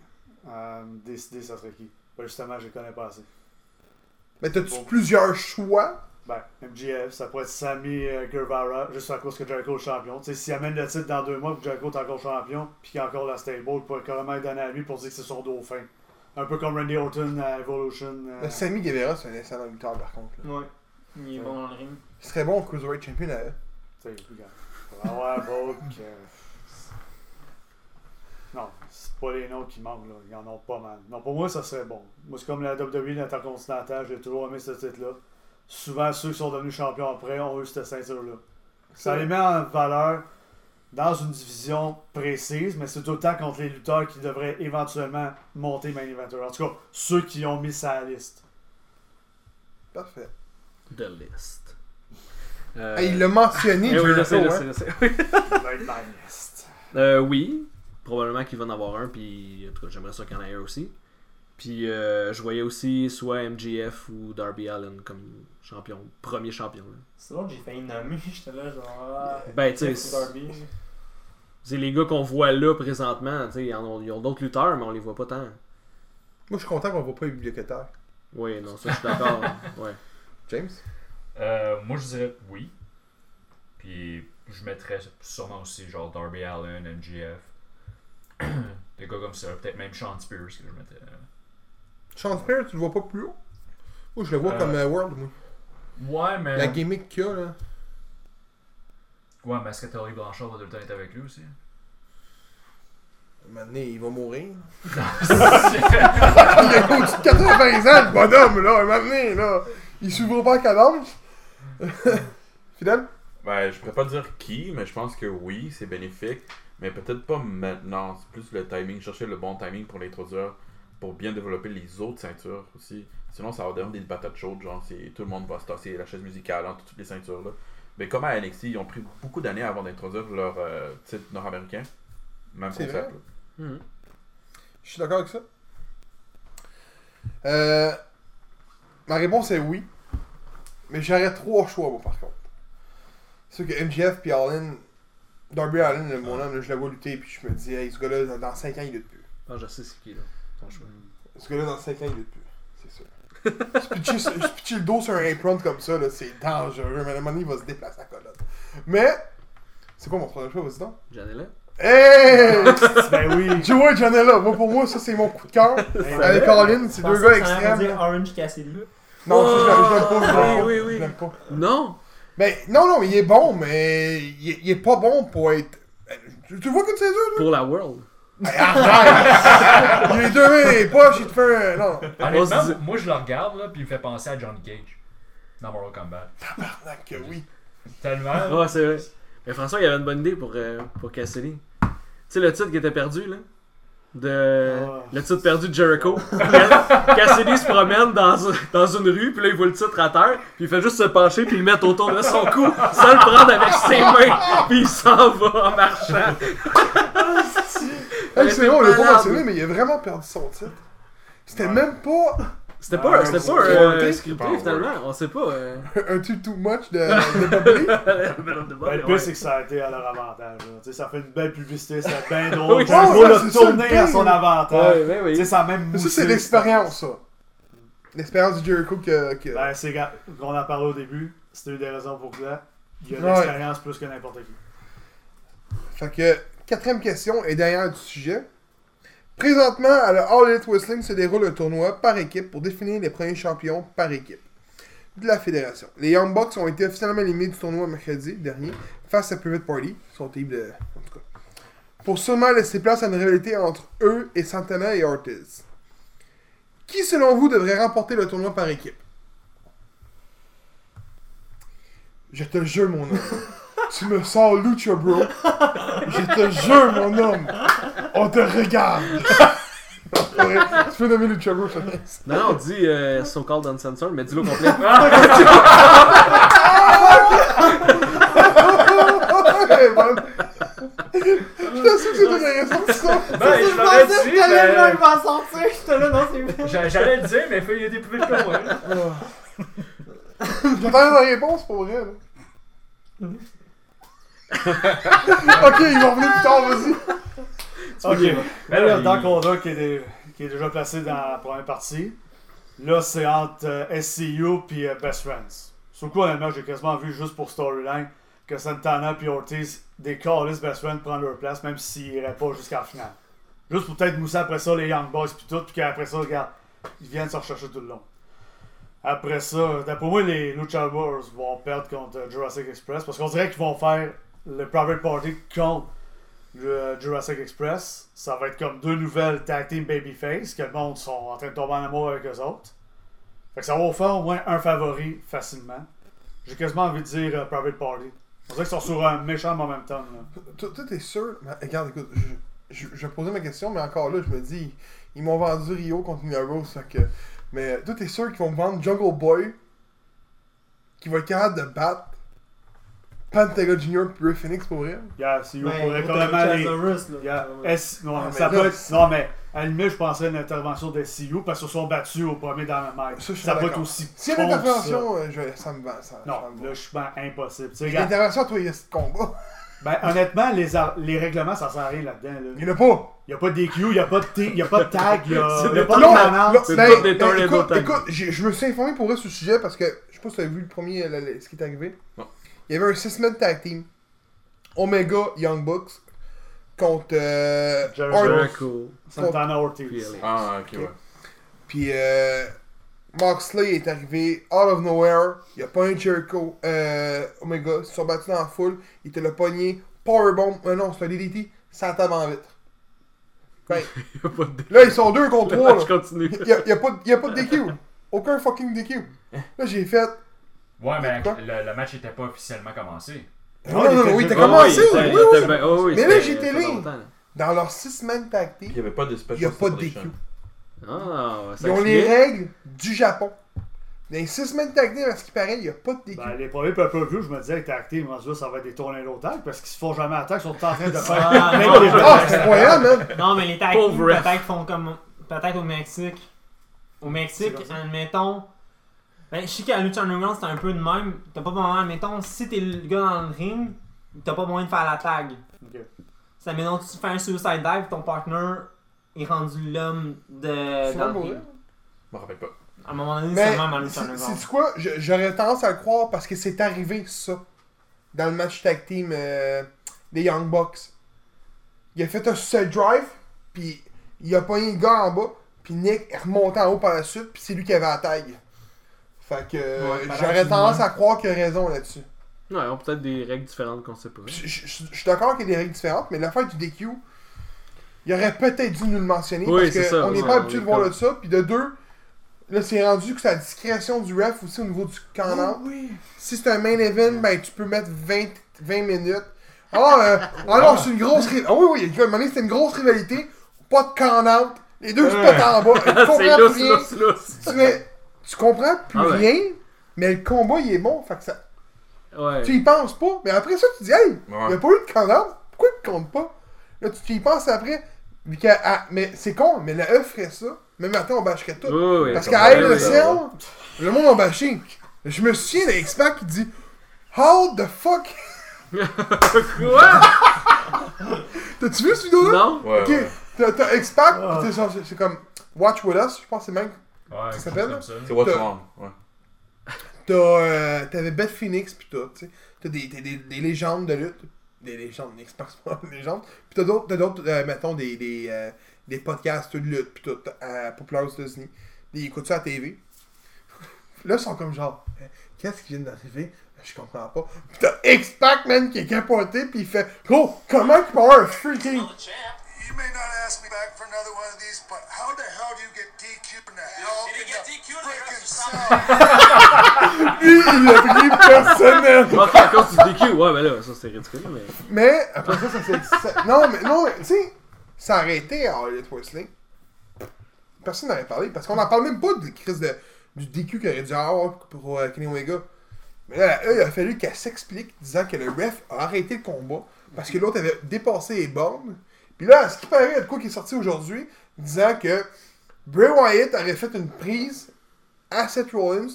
à me décider ça serait qui. Ben, justement, je les connais pas assez. Mais t'as-tu Bon. plusieurs choix? Ben, MGF, ça pourrait être Sammy euh, Guevara, juste à cause que Jericho est champion. Tu sais, s'il amène le titre dans deux mois, que Jericho est encore champion, puis qu'il a encore la stable, il pourrait carrément être donné à lui pour dire que c'est son dauphin. Un peu comme Randy Orton à Evolution. euh, Le Sammy Guevara, c'est un excellent lutteur par contre. là. Ouais. Il est bon dans le ring. Il serait bon au Cruiserweight Champion à eux. Tu sais. Faut avoir Bolt, que- Non, c'est pas les noms qui manquent, là. Ils en ont pas mal. Non, pour moi, ça serait bon. Moi, c'est comme la WWE, l'Intercontinental, j'ai toujours aimé ce titre-là. Souvent, ceux qui sont devenus champions après ont eu cette ceinture-là. Ça les met en valeur dans une division précise, mais c'est tout le temps contre les lutteurs qui devraient éventuellement monter main eventer. En tout cas, ceux qui ont mis ça à la liste. Parfait. The list. Euh, Ah, il l'a mentionné, eh oui, je sais, je hein. sais, je sais. Euh, oui, probablement qu'il va en avoir un, puis en tout cas, j'aimerais ça qu'il y en ait un aussi. Puis euh, je voyais aussi soit MGF ou Darby Allen comme champion, premier champion. C'est l'autre, j'ai failli nommer. J'étais là, genre. Ah, Ben, tu sais. C'est les gars qu'on voit là présentement, tu sais, ils ont, ils ont d'autres lutteurs, mais on les voit pas tant. Moi, je suis content qu'on voit pas les bibliothécaires. Oui, non, ça je suis d'accord. ouais. James? Euh, moi, je dirais oui. Puis, je mettrais sûrement aussi genre Darby Allen, MGF. Des gars comme ça. Peut-être même Sean Spears que je mettrais. Sean Spears, tu le vois pas plus haut? Moi, je le vois Euh, comme euh, World, moi. Ouais, mais. La gimmick qu'il y a, là. Ouais, mais est-ce que Blanchard va tout le temps être avec lui aussi? Maintenant, il va mourir. il a au-dessus de 80 ans, le bonhomme, là. Maintenant, là. Il s'ouvre pas à âge Fidèle? Ben, je pourrais pas dire qui, mais je pense que oui, c'est bénéfique. Mais peut-être pas maintenant. C'est plus le timing, chercher le bon timing pour l'introduire, pour bien développer les autres ceintures aussi. Sinon, ça va devenir des patates chaudes, genre, c'est- tout le monde va se tasser la chaise musicale entre toutes les ceintures là. Mais comme à NXT, ils ont pris beaucoup d'années avant d'introduire leur euh, titre nord-américain. Même C'est concept. Mhm. Je suis d'accord avec ça. Euh, ma réponse est oui. Mais j'aurais trois choix, moi, par contre. C'est sûr que MGF puis Allen, Darby Allen, le- mon homme, là, je le vois lutter, puis je me dis, hey, ce gars-là, dans 5 ans, il lutte plus. Ah, je sais c'est qui là. Ton choix. Ce gars-là, dans 5 ans, il lutte plus. C'est sûr. se, pitcher, le dos sur un apron comme ça, là, c'est dangereux. Mais à un moment donné, il va se déplacer à la colonne. Mais, c'est quoi mon troisième choix, vas-y donc? Janela Hey! Ben oui. Joey Janela, moi pour moi, ça c'est mon coup de cœur. Avec Colin, c'est Je deux gars extrêmes. Orange Cassidy. Non, je l'aime- pas. je l'aime Oui, pas, oui, je oui. l'aime pas. Non Mais non, non, il est bon, mais il est, il est pas bon pour être. Tu, tu vois comme c'est dur, Pour la World. Hey, arrête! il est deux les poches, il te fait un. Non. Honnêtement, moi je le regarde là, puis il me fait penser à Johnny Cage dans Mortal Kombat. Tabarnak, que oui. Tellement. Ouais, c'est vrai. Mais François, il avait une bonne idée pour, euh, pour Cassidy. Tu sais, le titre qui était perdu, là? De Ah. le titre perdu de Jericho. Cass- Cassidy se promène dans, dans une rue, puis là il voit le titre à terre, puis il fait juste se pencher puis le mettre autour de son cou sans le prendre avec ses mains, puis il s'en va en marchant. Hey, c'est vrai, on l'a pas mentionné, mais il a vraiment perdu son titre. C'était Ouais. même pas C'était pas, Ah, c'était pas euh, scripté. finalement, on sait pas. euh. un too too much de, de Bob Lee. Ben, le pire, c'est que ça a été à leur avantage. là. Tu sais, ça fait une belle publicité, c'est bien drôle. Oui, Jericho ouais, l'a c'est ça, le tourné à pire. son avantage. Ouais, ben Tu sais, oui. ça a même Mais ça, moussé. c'est l'expérience, ça. L'expérience du Jericho que. que... Ben, c'est ga- qu'on en parlait au début. C'était une des raisons pour ça. Il y a de Ouais. l'expérience plus que n'importe qui. Fait que, quatrième question et dernière du sujet. Présentement, à la All Elite Wrestling se déroule un tournoi par équipe pour définir les premiers champions par équipe de la fédération. Les Young Bucks ont été officiellement éliminés du tournoi mercredi dernier face à Private Party, son team de. En tout cas. Pour seulement laisser place à une rivalité entre eux et Santana et Ortiz. Qui, selon vous, devrait remporter le tournoi par équipe? Je te le jure, mon homme. tu me sors Lucha, bro. Je te jure, mon homme. On te regarde. Ouais, tu peux nommer je te laisse. Non, non, on dit euh, So Called Uncensored, mais dis-le au complet. Man. Je t'assure que c'est une raison de ça. Ben, je l'aurais dit, que t'allais mais. le faire sortir. J'étais là, non, c'est J'a- J'allais le dire, mais il y a des plus vite que moi. là. J'attends la réponse pour vrai, là. ok, ils vont revenir plus tard, vas-y. Ok. Ben là, dans il- Conda qui est, dé- qui est déjà placé dans la première partie, là, c'est entre euh, SCU puis euh, Best Friends. Sur quoi, honnêtement, j'ai quasiment vu juste pour storyline que Santana puis Ortiz décalissent Best Friends prendre leur place, même s'ils iraient pas jusqu'à la finale. Juste pour peut-être mousser après ça les Young Boys puis tout, puis qu'après ça, regarde, ils viennent se rechercher tout le long. Après ça, d'après moi, les Lucha Wars vont perdre contre euh, Jurassic Express parce qu'on dirait qu'ils vont faire le Private Party contre le Jurassic Express. Ça va être comme deux nouvelles tag team babyface que le monde sont en train de tomber en amour avec eux autres. Fait que ça va faire au moins un favori facilement. J'ai quasiment envie de dire euh, Private Party. On dirait qu'ils sont sur un méchant momentum. Là. Toi, toi, t'es sûr? Mais, regarde, écoute, je, je, poser ma question, mais encore là, je me dis, ils m'ont vendu Rio contre Rose, fait que. Mais toi, t'es sûr qu'ils vont me vendre Jungle Boy, qui va être capable de battre Pantega Jr. et Ray Phoenix pour vrai? Yeah, pourrez gros, quand même aller. Non, mais ça là, peut être- non, mais à la limite, je penserais à une intervention des CU parce qu'ils se sont battus au premier dans le match. Ça, Ça peut être aussi. S'il y a une intervention, euh, je- ça me va. Ça. Non, ça me va. là, je suis ben impossible. L'intervention, toi, il y a ce combat. ben, honnêtement, les, les règlements, ça sert à rien là-dedans. Là. Il y en a pas. Il n'y a pas de DQ, il n'y a pas de T- il y a pas de tag, il n'y a, C'est pas de manante. c'est écoute, écoute, je me suis informé pour eux sur le sujet parce que je sais pas si tu as vu le premier, le- ce qui est arrivé. Non. Il y avait un 6-man tag team. Omega Young Bucks contre euh, Jericho. Santana Ortiz. Puis LA. Ah, ok, ouais. Puis euh, Moxley est arrivé out of nowhere. Il a pogné Jericho, euh, Omega. Ils se sont battus dans la foule. Il te l'a pogné. Powerbomb. Euh, non, c'est un DDT. Ça tape en vitre. Ben, Il y a pas de là, ils sont deux contre Le trois. Il y a, il y a pas, de- il y a pas de DQ. Aucun fucking DQ. Là, j'ai fait. Ouais, mais le, le match était pas officiellement commencé. Non, non, non, oui, t'as Ah, commencé. Oh, oui, Mais là, j'étais là. Dans leur 6 man tag team, Il n'y avait pas de special il n'y a pas de. DQ. Ah, ça Ils ont les règles du Japon. Dans les 6 man tag team, à ce qui paraît, il n'y a pas de DQ. Ben, les premiers pay-per-view, je me disais que tag team, ça va être des tag parce qu'ils se font jamais attaque, ils sont en train de faire. Ah, Ah, c'est incroyable, man. Non, mais les tag ref. peut-être font comme. Peut-être au Mexique. Au Mexique, admettons. Ben, je sais qu'à Lucha Underground, c'est un peu de même. T'as pas besoin, admettons, si t'es le gars dans le ring, t'as pas besoin de faire la tag. Ok. Ça admettons, tu fais un suicide dive, ton partner est rendu l'homme de. C'est dans le pas ring. vrai? Je me rappelle pas. À un moment donné, Mais, c'est même à Lucha c'est Underground. c'est quoi? J'aurais tendance à le croire parce que c'est arrivé, ça. Dans le match tag team euh, des Young Bucks. Il a fait un suicide drive, puis il a pogné le gars en bas, puis Nick est remonté en haut par la suite, puis c'est lui qui avait la tag. Fait que euh, Ouais, j'aurais tendance à croire qu'il a raison là-dessus. Ouais, ils ont peut-être des règles différentes qu'on sait pas. Je je- je- je suis d'accord qu'il y a des règles différentes, mais l'affaire du DQ, il aurait peut-être dû nous le mentionner Oui, parce c'est ça, qu'on n'est ouais, pas on habitué de voir comme- de ça. Puis de deux, là c'est rendu que c'est à la discrétion du ref aussi au niveau du camp. Si c'est un main event, ben tu peux mettre 20, 20 minutes. Alors, euh, alors c'est une grosse rivalité. Ah oui, oui, un moment donné, c'était une grosse rivalité. pas de count-out, les deux se Ouais. pètent en bas, c'est lousse, lousse, lousse. tu, tu comprends? Plus Ah ouais. rien, mais le combat il est bon, fait que ça, Ouais. tu y penses pas, mais après ça tu dis, hey, il Ouais. y a pas eu de pourquoi il compte pas? Là tu tu y penses après, ah, mais c'est con, mais la E ferait ça, même maintenant on bâcherait tout. Oui, oui, Parce qu'à elle, le ciel, le monde a bâché. Je me souviens d'un expert qui dit How the fuck? Quoi? T'as-tu vu ce vidéo-là? Non? Ouais, Ok, ouais. t'as expert, Ah. c'est comme Watch With Us, je pense que c'est même. Ouais, Ça s'appelle. C'est What's Wrong. Ouais. T'as, euh, T'avais Beth Phoenix pis tout, tu sais. T'as des, des, des légendes de lutte. Des légendes, des pas des légendes. Pis t'as d'autres, t'as d'autres euh, mettons, des, des, euh, des podcasts de lutte pis tout, euh, populaires aux États-Unis. Ils écoutent ça à la TV. Là, ils sont comme genre, euh, qu'est-ce qui vient d'arriver? Je comprends pas. Pis t'as X-Pac, man, qui est capoté pis il fait, gros, comment il peut avoir un freaking. You may not ask me back for another one of these, but how the hell do you get DQ in the hell? Did he in get the DQ'd? freaking cell? Lui, il a pris personnel. Ok, à cause du DQ. Ouais, mais là, ça c'est ridicule, mais. Mais après ça, ça s'est. ça- Non, mais non, mais, tu sais, ça a arrêté à Harley Wrestling. Personne n'avait parlé parce qu'on n'en parle même pas de crise de, du DQ qu'il aurait dû avoir pour euh, Kenny Omega. Mais là, la E, il a fallu qu'elle s'explique disant que le ref a arrêté le combat parce que l'autre avait dépassé les bornes. Puis là, ce qui paraît, il y a de quoi qui est sorti aujourd'hui disant que Bray Wyatt aurait fait une prise à Seth Rollins,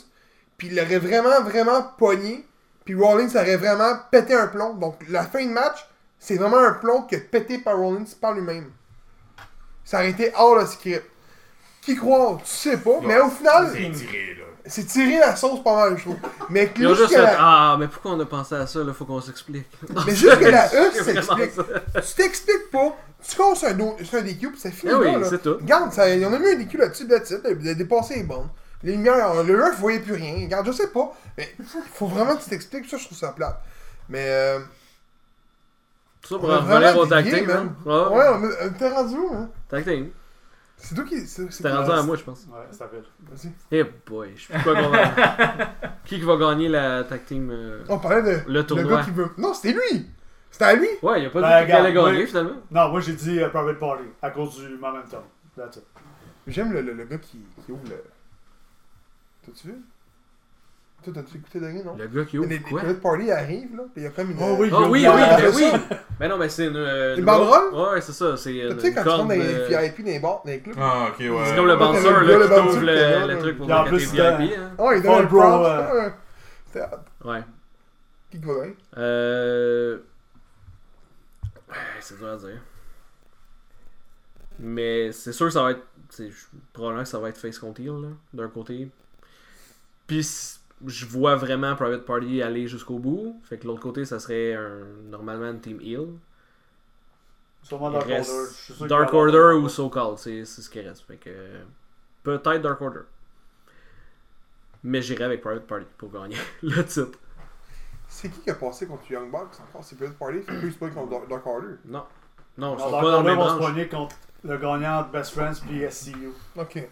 puis il l'aurait vraiment, vraiment pogné, puis Rollins aurait vraiment pété un plomb. Donc la fin de match, c'est vraiment un plomb qui est pété par Rollins par lui-même. Ça aurait été hors le script. Qui croit Tu sais pas, mais au final, C'est tiré, là. C'est tiré la sauce pas mal, je trouve. Mais que Ils ont là, juste jusqu'à fait la- Ah, mais pourquoi on a pensé à ça, là, faut qu'on s'explique. Mais juste que la E s'explique. Tu t'expliques pas, tu casses un, do- un DQ, puis ça finit Eh oui, c'est tout. Regarde, ça, il y en a mis un DQ là-dessus, là, dessus il a dépassé les bornes. Les lumières, le ref voyait plus rien. Regarde, je sais pas, mais faut vraiment que tu t'expliques, ça, je trouve ça plate. Mais, euh, Tout ça on pour revenir au tag team, hein? Ouais, on a- t'es rendu où, hein? Tag team. C'est toi qui. C'était rendu à moi, je pense. Ouais, ça fait. Vas-y. Eh boy, je sais plus quoi qu'on va. Qui qui va gagner la tag team euh, On parlait de. Le tournoi. gars qui veut. Non, c'était lui! C'était à lui! Ouais, il a pas Ben, dit qu'il allait gagner oui. finalement. Non, moi j'ai dit euh, Private Party à cause du momentum. That's it. J'aime le, le, le gars qui, qui ouvre le. T'as-tu vu? Toi, t'as-tu écouté dernier, non? Le gars qui Les, ouvre les quoi? private party arrivent, là, pis il y a comme une. Oh oui, Ah oui, oui, ben oui. Mais non, mais c'est une. euh, Une banderole? Ouais, c'est ça. C'est une, Tu sais, une quand tu les euh, VIP, dans les bars, dans les clubs. Ah, ok, ouais. C'est comme le bouncer le là, qui le t'ouvre bouncer, le, le truc pour les plus, VIP. hein. Oh, il donne un Bro. C'était. Ouais. Qui va gagner? Euh. ouais, C'est dur à dire. Mais c'est sûr que ça va être. Probablement que ça va être face contre heel, là, d'un côté. Puis je vois vraiment Private Party aller jusqu'au bout. Fait que l'autre côté, ça serait un, normalement une team heel. Sûrement Dark reste Order. Je suis Dark Order ou So Called, c'est c'est ce qui reste. Fait que. Peut-être Dark Order. Mais j'irai avec Private Party pour gagner le titre. C'est qui qui a passé contre Young Bucks encore? C'est Private Party? C'est plus pas contre Dark- Order. Non. Non, ils Non, sont pas dans le même vont se branche. poigner contre le gagnant de Best Friends puis SCU. Ok.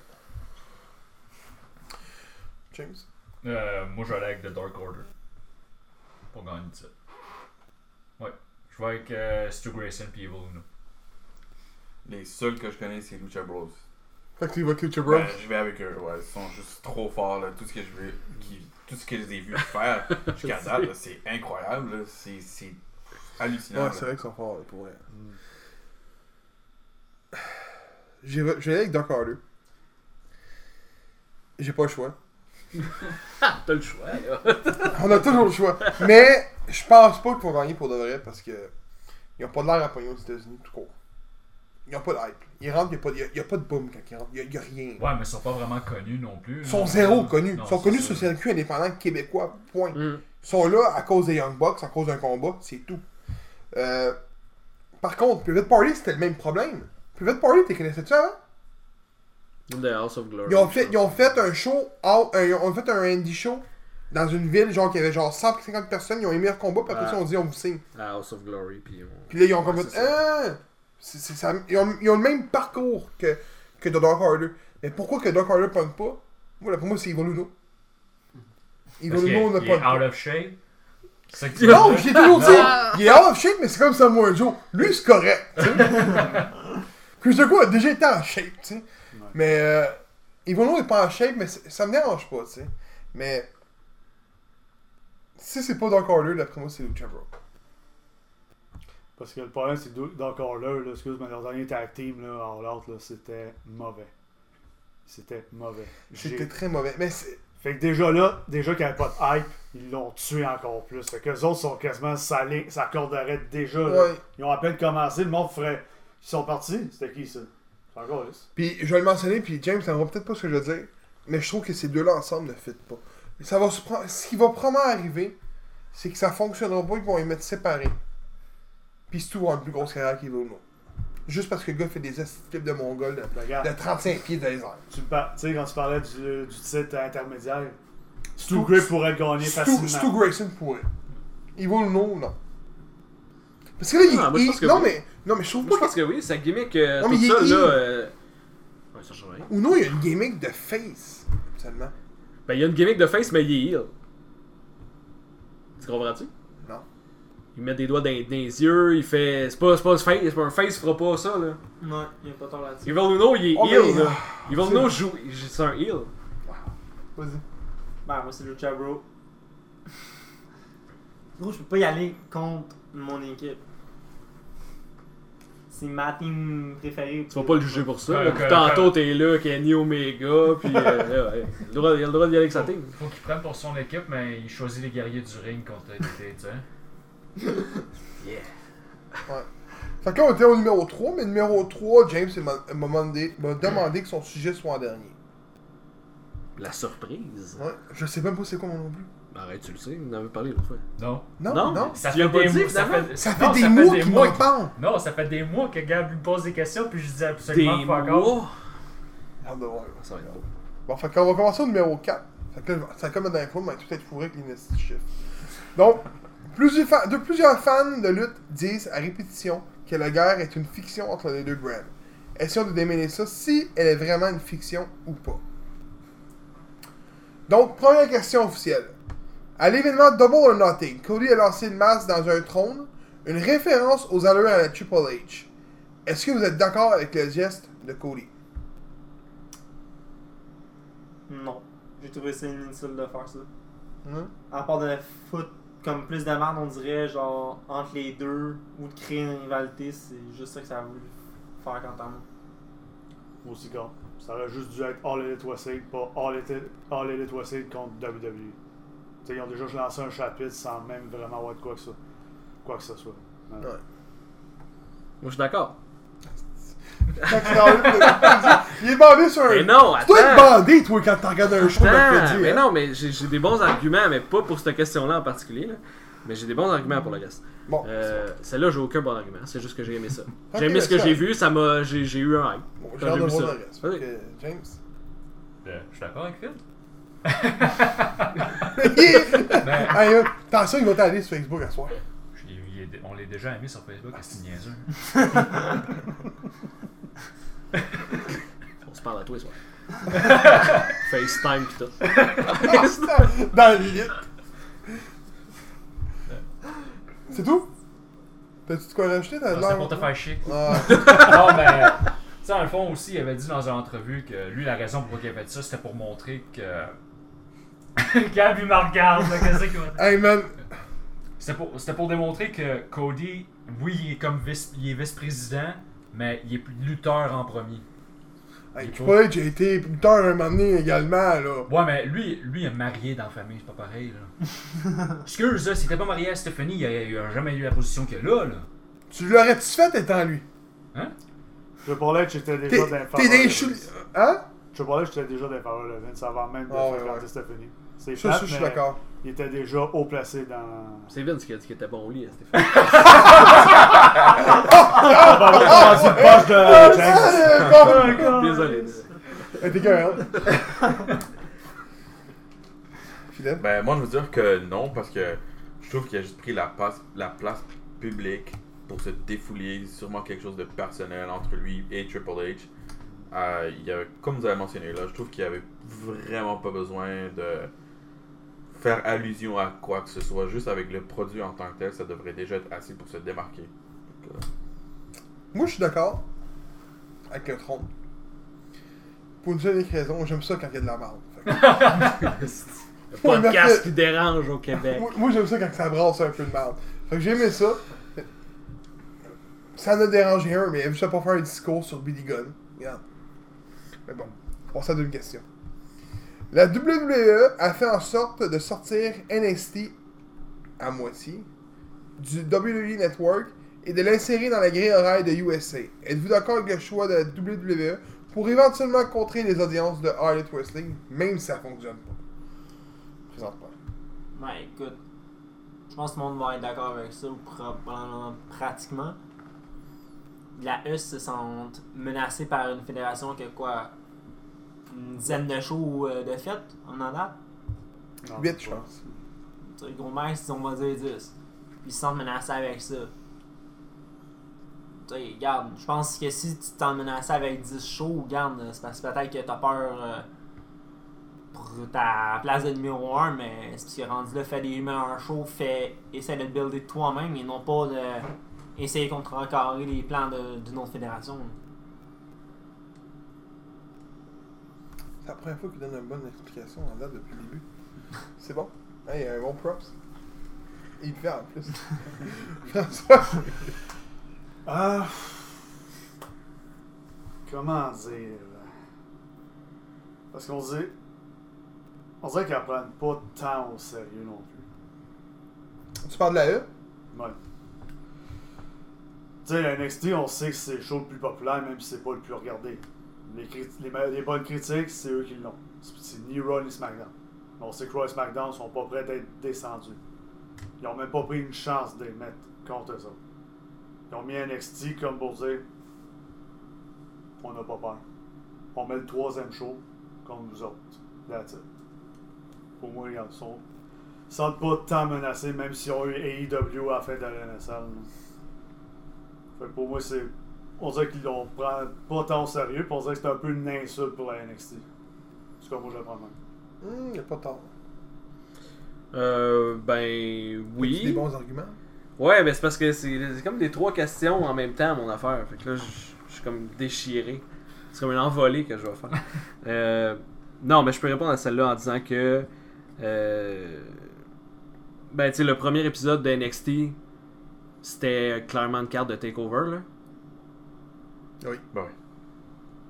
James? Euh, moi, je vais aller avec The Dark Order. Pour gagner le titre. Ouais. Je vais avec euh, Stu Grayson puis Evil Uno. Les seuls que je connais, c'est Lucha Bros. Fait que tu vas Future Bros. Ben, je vais avec eux, ouais. Ils sont juste trop forts, là. Tout ce que je veux, qui, tout ce que je les ai vus faire jusqu'à date, là, c'est incroyable, là. C'est, c'est hallucinant. Ouais, là. c'est vrai qu'ils sont forts, là, pour vrai. J'ai je vais aller avec Dark Order. J'ai pas le choix. T'as le choix, là. On a toujours le choix. Mais je pense pas qu'ils vont gagner pour de vrai parce que ils ont pas de l'air à pogner aux États-Unis tout court. Ils ont pas de hype. Ils rentrent, il n'y a, pas- y a- y a pas de boom quand ils rentrent. Il n'y a, rien. Ouais, mais ils sont pas vraiment connus non plus. Ils sont zéro connus. Non, Ils sont connus ça. sur le circuit indépendant québécois. Point. Mm. Ils sont là à cause des Young Bucks, à cause d'un combat, c'est tout. Euh, par contre, Private Party, c'était le même problème. Private Party, t'es connaissais-tu avant? The House of Glory. Ils ont fait, ils ont fait un show, out- un- ils ont fait un indie show dans une ville, genre, qui avait genre 150 personnes, ils ont aimé leur combat, puis après ça, on dit, on vous signe. à House of Glory. Puis on... Puis là, ils ont comme Ouais, fait, c'est ça. ah! C'est- c'est ça- ils, ont, ils ont le même parcours que, que The Dark Order. Mais pourquoi que Dark Order pogne pas? Moi, là, pour moi, c'est Evil Uno. Evil Parce qu'il Uno est, ne il pogne est pas. out of shape? Ça Non, j'ai toujours dit, il est out of shape, mais c'est comme Samoa Joe. Lui, c'est correct. tu sais. Chris Jericho a déjà été en shape, tu sais. Mais euh, Evil est pas en shape, mais ça me dérange pas, tu sais. Mais si c'est pas Dark Order, d'après moi, c'est Lucha Bro. Parce que le problème, c'est que d'encore là, excuse, mais leur dernier tag team, là, en l'autre, là, c'était mauvais. C'était mauvais. C'était très mauvais. Mais c'est. Fait que déjà là, déjà qu'il n'y avait pas de hype, ils l'ont tué encore plus. Fait que les autres sont quasiment salés, ça corderait déjà. là. Ouais. Ils ont à peine commencé, le monde ferait. Ils sont partis. C'était qui ça? Encore. Puis je vais le mentionner, puis James, ça va peut-être pas ce que je veux dire, mais je trouve que ces deux-là ensemble ne fit pas. Ça va se prendre- Ce qui va probablement arriver, c'est que ça fonctionnera pas, ils vont les mettre séparés. Puis c'est tout va avoir une plus grosse carrière qu'Evil Uno. Juste parce que le gars fait des astuces de mongol de, Regarde. de 35 pieds de. Tu par- sais, quand tu parlais du, du titre intermédiaire, Stu Stu- Grip pourrait le gagner Stu, facilement. Stu Grayson pourrait. Evil Uno, non. Parce que là, il, Ah, moi, je il- que non, oui. mais, non, mais je trouve Moi, je pas pense que oui, sa gimmick, euh, Non, tout mais il- ça, il- là. euh, Ouais, ça change rien. que Uno, il y a une gimmick de face, seulement. Ben, il y a une gimmick de face, mais il est heel. Tu comprends-tu? Non. Il met des doigts dans, dans les yeux, il fait. C'est pas, c'est pas, un face, c'est pas un face, il fera pas ça, là. Non, il n'y a pas tort là-dessus. Evil Uno, il est Oh, heel, mais- là. Evil c'est- Uno joue. C'est un heel. Vas-y. Ben, moi, c'est Lucha Bro. Gros, je peux pas y aller contre mon équipe. C'est ma team préférée. Tu vas pas le juger pour ça. Là. Puis tantôt, t'es là, Kenny Omega, puis. euh, ouais. il, a le droit, il a le droit d'y aller avec sa team. Faut qu'il prenne pour son équipe, mais il choisit les guerriers du ring contre les tu sais. Fait que là, on était au numéro 3, mais numéro 3, James m'a m'a demandé, m'a demandé que son sujet soit en dernier. La surprise. Ouais, je sais même pas c'est quoi mon non plus. Arrête, tu le sais, on en avait parlé l'autre fois. Non. Non, Non? non. Ça fait, des dit, mois, ça fait, Ça fait non, des ça mois qu'il parle. Non, ça fait des mois que Gab me pose des questions, puis je dis absolument Des pas encore. mois? Hâte de voir. Ça va être beau. Bon, fait qu'on va commencer au numéro 4. Fait que là, ça comme la dernière fois, mais tout être fourré avec les chiffres. Donc, plusieurs, fa- de, plusieurs fans de lutte disent à répétition que la guerre est une fiction entre les deux brands. Essayons de démêler ça si elle est vraiment une fiction ou pas. Donc, première question officielle. À l'événement Double or Nothing, Cody a lancé une masse dans un trône, une référence aux allures à la Triple H. Est-ce que vous êtes d'accord avec le geste de Cody? Non. J'ai trouvé ça inutile de faire ça. Hein? À part de foutre comme plus de merde, on dirait, genre, entre les deux, ou de créer une rivalité, c'est juste ça que ça a voulu faire quant à moi. Moi aussi, con. Ça aurait juste dû être All Elite Wrestling, pas All Elite, All Elite Wrestling contre WWE. Tu sais, ils ont déjà lancé un chapitre sans même vraiment avoir de quoi que ça. Quoi que ce soit. Ouais. Ouais. Moi, je suis d'accord. Il est bandé sur un. Mais non, Tu dois être attends. bandé, toi, quand tu regardes un show de Attends, mais hein. non, mais j'ai j'ai des bons arguments, mais pas pour cette question-là en particulier. Là. Mais j'ai des bons arguments pour le reste. Bon, Euh, Celle-là, j'ai aucun bon argument. C'est juste que j'ai aimé ça. J'ai aimé ce que ça- j'ai vu, ça m'a. J'ai j'ai eu un hype. bon j'ai ça. James? Euh, Je suis d'accord avec Phil. Ben, Hey, euh, attention, il va t'aller sur Facebook à soir. Il est- on l'a déjà aimé sur Facebook, c'est niaiseux. On se parle à toi ce soir. FaceTime pis tout. Dans le lit. C'est tout? T'as-tu de quoi rajouter? Non, C'est pour te faire chier. Ah, non, mais. Tu sais, dans le fond aussi, il avait dit dans une entrevue que lui, la raison pour laquelle il a fait ça, c'était pour montrer que. Gab, il me regarde, là, qu'est-ce qu'il va hey man, C'était pour, c'était pour démontrer que Cody, oui, il est comme vice, il est vice-président, mais il est plus lutteur en premier. hey, Il tu faut- vois, j'ai été lutteur un moment donné également, là. Ouais, mais lui, lui, il est marié dans la famille, c'est pas pareil, là. Excuse, là, s'il était pas marié à Stephanie, il a, il a jamais eu la position qu'il a là, là. Tu l'aurais-tu fait étant lui? Triple H était T'es déjà dans t'es des chou... Hein? Triple H était déjà dans les de Vince avant même de Ah, ouais. Stephanie. C'est Ça, je suis d'accord. Il était déjà haut placé dans. C'est Vince qui a dit qu'il était bon au lit, hein, on va dire proche de James. Désolé. T'es hein? Philippe? Ben, moi, je veux dire que non, parce que je trouve qu'il a juste pris la place, la place publique pour se défouler, sûrement quelque chose de personnel entre lui et Triple H. Euh, il y avait, comme vous avez mentionné là, je trouve qu'il n'y avait vraiment pas besoin de faire allusion à quoi que ce soit. Juste avec le produit en tant que tel, ça devrait déjà être assez pour se démarquer. Donc, euh, Moi, je suis d'accord. avec le trône. Pour une seule raison, j'aime ça quand il y a de la merde. Le podcast qui dérange au Québec. Moi, moi, j'aime ça quand ça brasse un peu de merde. Fait que j'ai aimé ça. Ça en a dérangé un, mais je vais pas faire un discours sur Billy Gunn. Regarde. Mais bon, on passe à deux questions. La WWE a fait en sorte de sortir NXT à moitié du WWE Network et de l'insérer dans la grille horaire de USA. Êtes-vous d'accord avec le choix de la WWE pour éventuellement contrer les audiences de Elite Wrestling, même si ça fonctionne pas? Présentement. Ben écoute, je pense que le monde va être d'accord avec ça, probablement pratiquement. La US se sent menacée par une fédération qui a quoi Une dizaine de shows euh, de fête en en date? Non, 8, c'est je pense. Tu sais, Gros max, on va dire 10. Puis ils se sentent menacés avec ça. Tu sais, regarde, je pense que si tu t'en menacé avec 10 shows, regarde, c'est parce que peut-être que t'as peur euh, pour ta place de numéro 1, mais si tu es rendu là, fais des meilleurs shows, fais, essaie de te builder toi-même et non pas de essayer de contrecarrer les plans de- d'une autre fédération. C'est la première fois qu'il donne une bonne explication en date depuis le début. C'est bon? Hey, un bon props. Et il le fait en plus. Ah. Comment dire? Parce qu'on dit. On dirait qu'ils apprennent pas tant au sérieux non plus. Tu parles de la E? Ouais. Tu sais, NXT, on sait que c'est le show le plus populaire, même si c'est pas le plus regardé. Les, bonnes critiques, c'est eux qui l'ont. C'est ni Raw ni SmackDown. On sait que Raw et SmackDown sont pas prêts d'être descendus. Ils ont même pas pris une chance de les mettre contre eux autres. Ils ont mis NXT comme pour dire on n'a pas peur. On met le troisième show contre nous autres. That's it. Pour moi, ils sont ils sentent pas tant menacés, même s'ils ont eu AEW à la fin de la NSL. Là. Fait que pour moi, c'est. On dirait qu'ils l'ont prend pas tant au sérieux, puis on dirait que c'est un peu une insulte pour la NXT. C'est comme moi je le prends même. Hum, y a pas tort. Euh, ben oui. des bons arguments? Ouais, ben c'est parce que c'est c'est comme des trois questions en même temps, mon affaire. Fait que là, je je suis comme déchiré. C'est comme une envolée que je vais faire. Euh, non, mais je peux répondre à celle-là en disant que. euh, ben, tu sais, le premier épisode de NXT, c'était clairement une carte de takeover, là. Oui. Oui.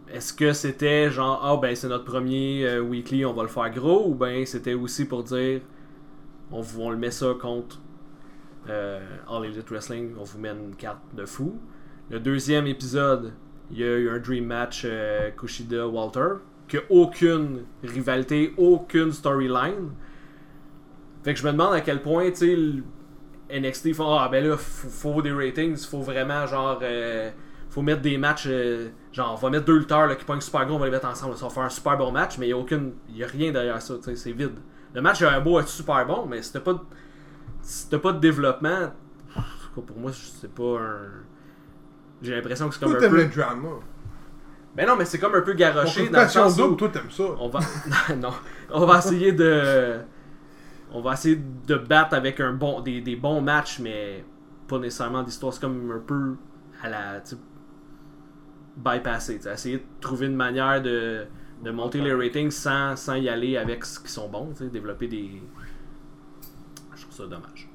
Est-ce que c'était genre, ah ben c'est notre premier euh, weekly, on va le faire gros, ou ben c'était aussi pour dire, on, vous- on le met ça contre euh, All Elite Wrestling, on vous met une carte de fou. Le deuxième épisode, il y a eu un Dream Match euh, Kushida-Walter, qui a aucune rivalité, aucune storyline. Fait que je me demande à quel point, tu sais, NXT font, ah ben là, faut, faut des ratings, faut vraiment genre. euh, faut mettre des matchs euh, genre on va mettre deux lutteurs là, qui pognent super gros on va les mettre ensemble ça va faire un super bon match mais il y a aucune il y a rien derrière ça c'est vide le match a un beau être super bon mais c'était pas de, c'était pas de développement tout pour moi c'est pas un j'ai l'impression que c'est comme Toi, un peu le drama. mais non mais c'est comme un peu garoché dans le sens où toi, t'aimes ça. on va non on va essayer de on va essayer de battre avec un bon des, des bons matchs mais pas nécessairement d'histoire comme un peu à la bypasser essayer de trouver une manière de, de monter les ratings sans, sans y aller avec ce qui sont bons tu sais, développer des je trouve ça dommage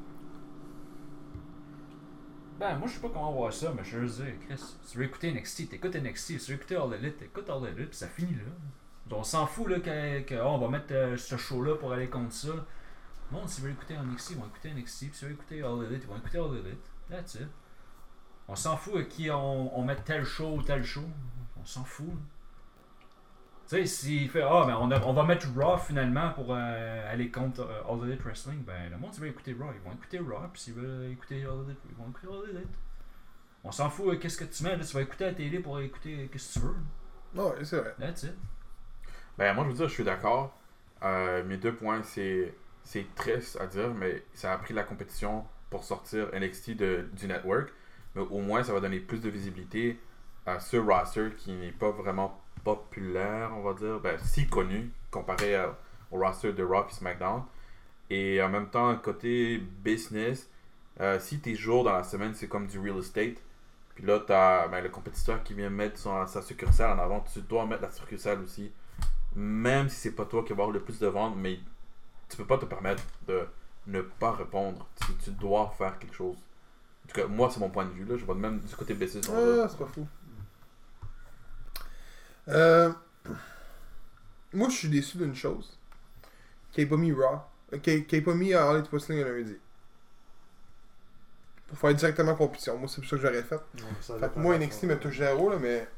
Ben, moi, je sais pas comment voir ça, mais je veux dire, Chris, tu veux écouter NXT, t'écoutes NXT, tu veux écouter All Elite, t'écoutes All Elite, puis ça finit là. On s'en fout, là, que, oh, on va mettre euh, ce show-là pour aller contre ça. Non, s'ils veulent écouter NXT, ils vont écouter NXT, puis s'ils veulent écouter All Elite, ils vont écouter All Elite. That's it. On s'en fout à qui on, on met tel show ou tel show. On s'en fout. Tu sais, s'il fait, ah, ben, on, a- on va mettre Raw finalement pour euh, aller contre euh, All Elite Wrestling, ben, le monde, s'ils veut écouter Raw, ils vont écouter Raw, puis s'ils veulent écouter All Elite, ils vont écouter All Elite. On s'en fout, euh, qu'est-ce que tu mets, là, tu vas écouter à la télé pour écouter euh, qu'est-ce que tu veux. Ouais, c'est vrai. That's it. Ben, moi, je veux dire, je suis d'accord. Euh, mes deux points, c'est c'est triste à dire, mais ça a pris la compétition pour sortir NXT de, du network. Mais au moins, ça va donner plus de visibilité à ce roster qui n'est pas vraiment populaire, on va dire. Ben, si connu, comparé au roster de Raw et SmackDown. Et en même temps, côté business, euh, si tes jours dans la semaine, c'est comme du real estate, Puis là, t'as ben, le compétiteur qui vient mettre son- sa succursale en avant. Tu dois mettre la succursale aussi. Même si c'est pas toi qui va avoir le plus de ventes, mais tu peux pas te permettre de ne pas répondre. Tu, tu dois faire quelque chose. En tout cas, moi, c'est mon point de vue. Là. Je vois même du côté va- Ah, c'est pas fou. Euh, Moi, je suis déçu d'une chose. Qu'il ait pas mis Raw. Qu'il qu'il ait pas mis Harley Wrestling un lundi. Pour faire directement compétition. Moi, c'est pour ça que j'aurais fait. Ça Fait moi, NXT me touche zéro, là, mais.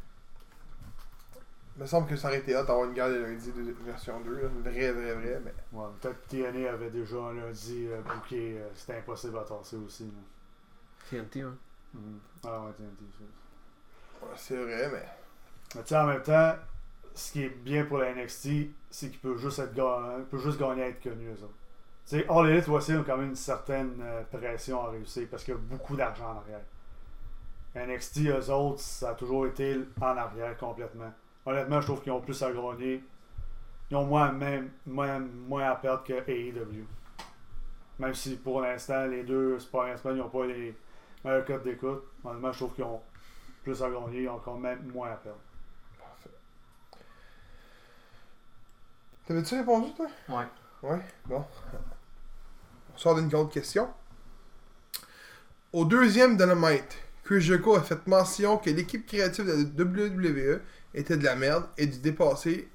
Il me semble que ça aurait été hot d'avoir une guerre de lundi de version 2. Là. Vrai, vrai, vrai. Mais... Ouais, peut-être que TNA avait déjà un lundi euh, booké, euh, c'était impossible à tasser aussi. là. TNT, hein. Mhm. Ah ouais, TNT, ça. Ouais, c'est vrai, mais. Mais tu sais, en même temps, ce qui est bien pour la NXT, c'est qu'il peut juste être peut juste gagner à être connu, eux autres. Tu sais, All Elite voici ont quand même une certaine euh, pression à réussir parce qu'il y a beaucoup d'argent en arrière. NXT, eux autres, ça a toujours été en arrière complètement. Honnêtement, je trouve qu'ils ont plus à gagner. Ils ont moins, même, moins, moins à perdre que AEW. Même si pour l'instant, les deux, ils n'ont pas les meilleurs codes d'écoute. Honnêtement, je trouve qu'ils ont plus à gagner, ils ont quand même moins à perdre. T'avais-tu répondu, toi? Ouais. Ouais, bon. On sort d'une autre question. Au deuxième Dynamite, Chris Jericho a fait mention que l'équipe créative de la WWE était de la merde et du dépassé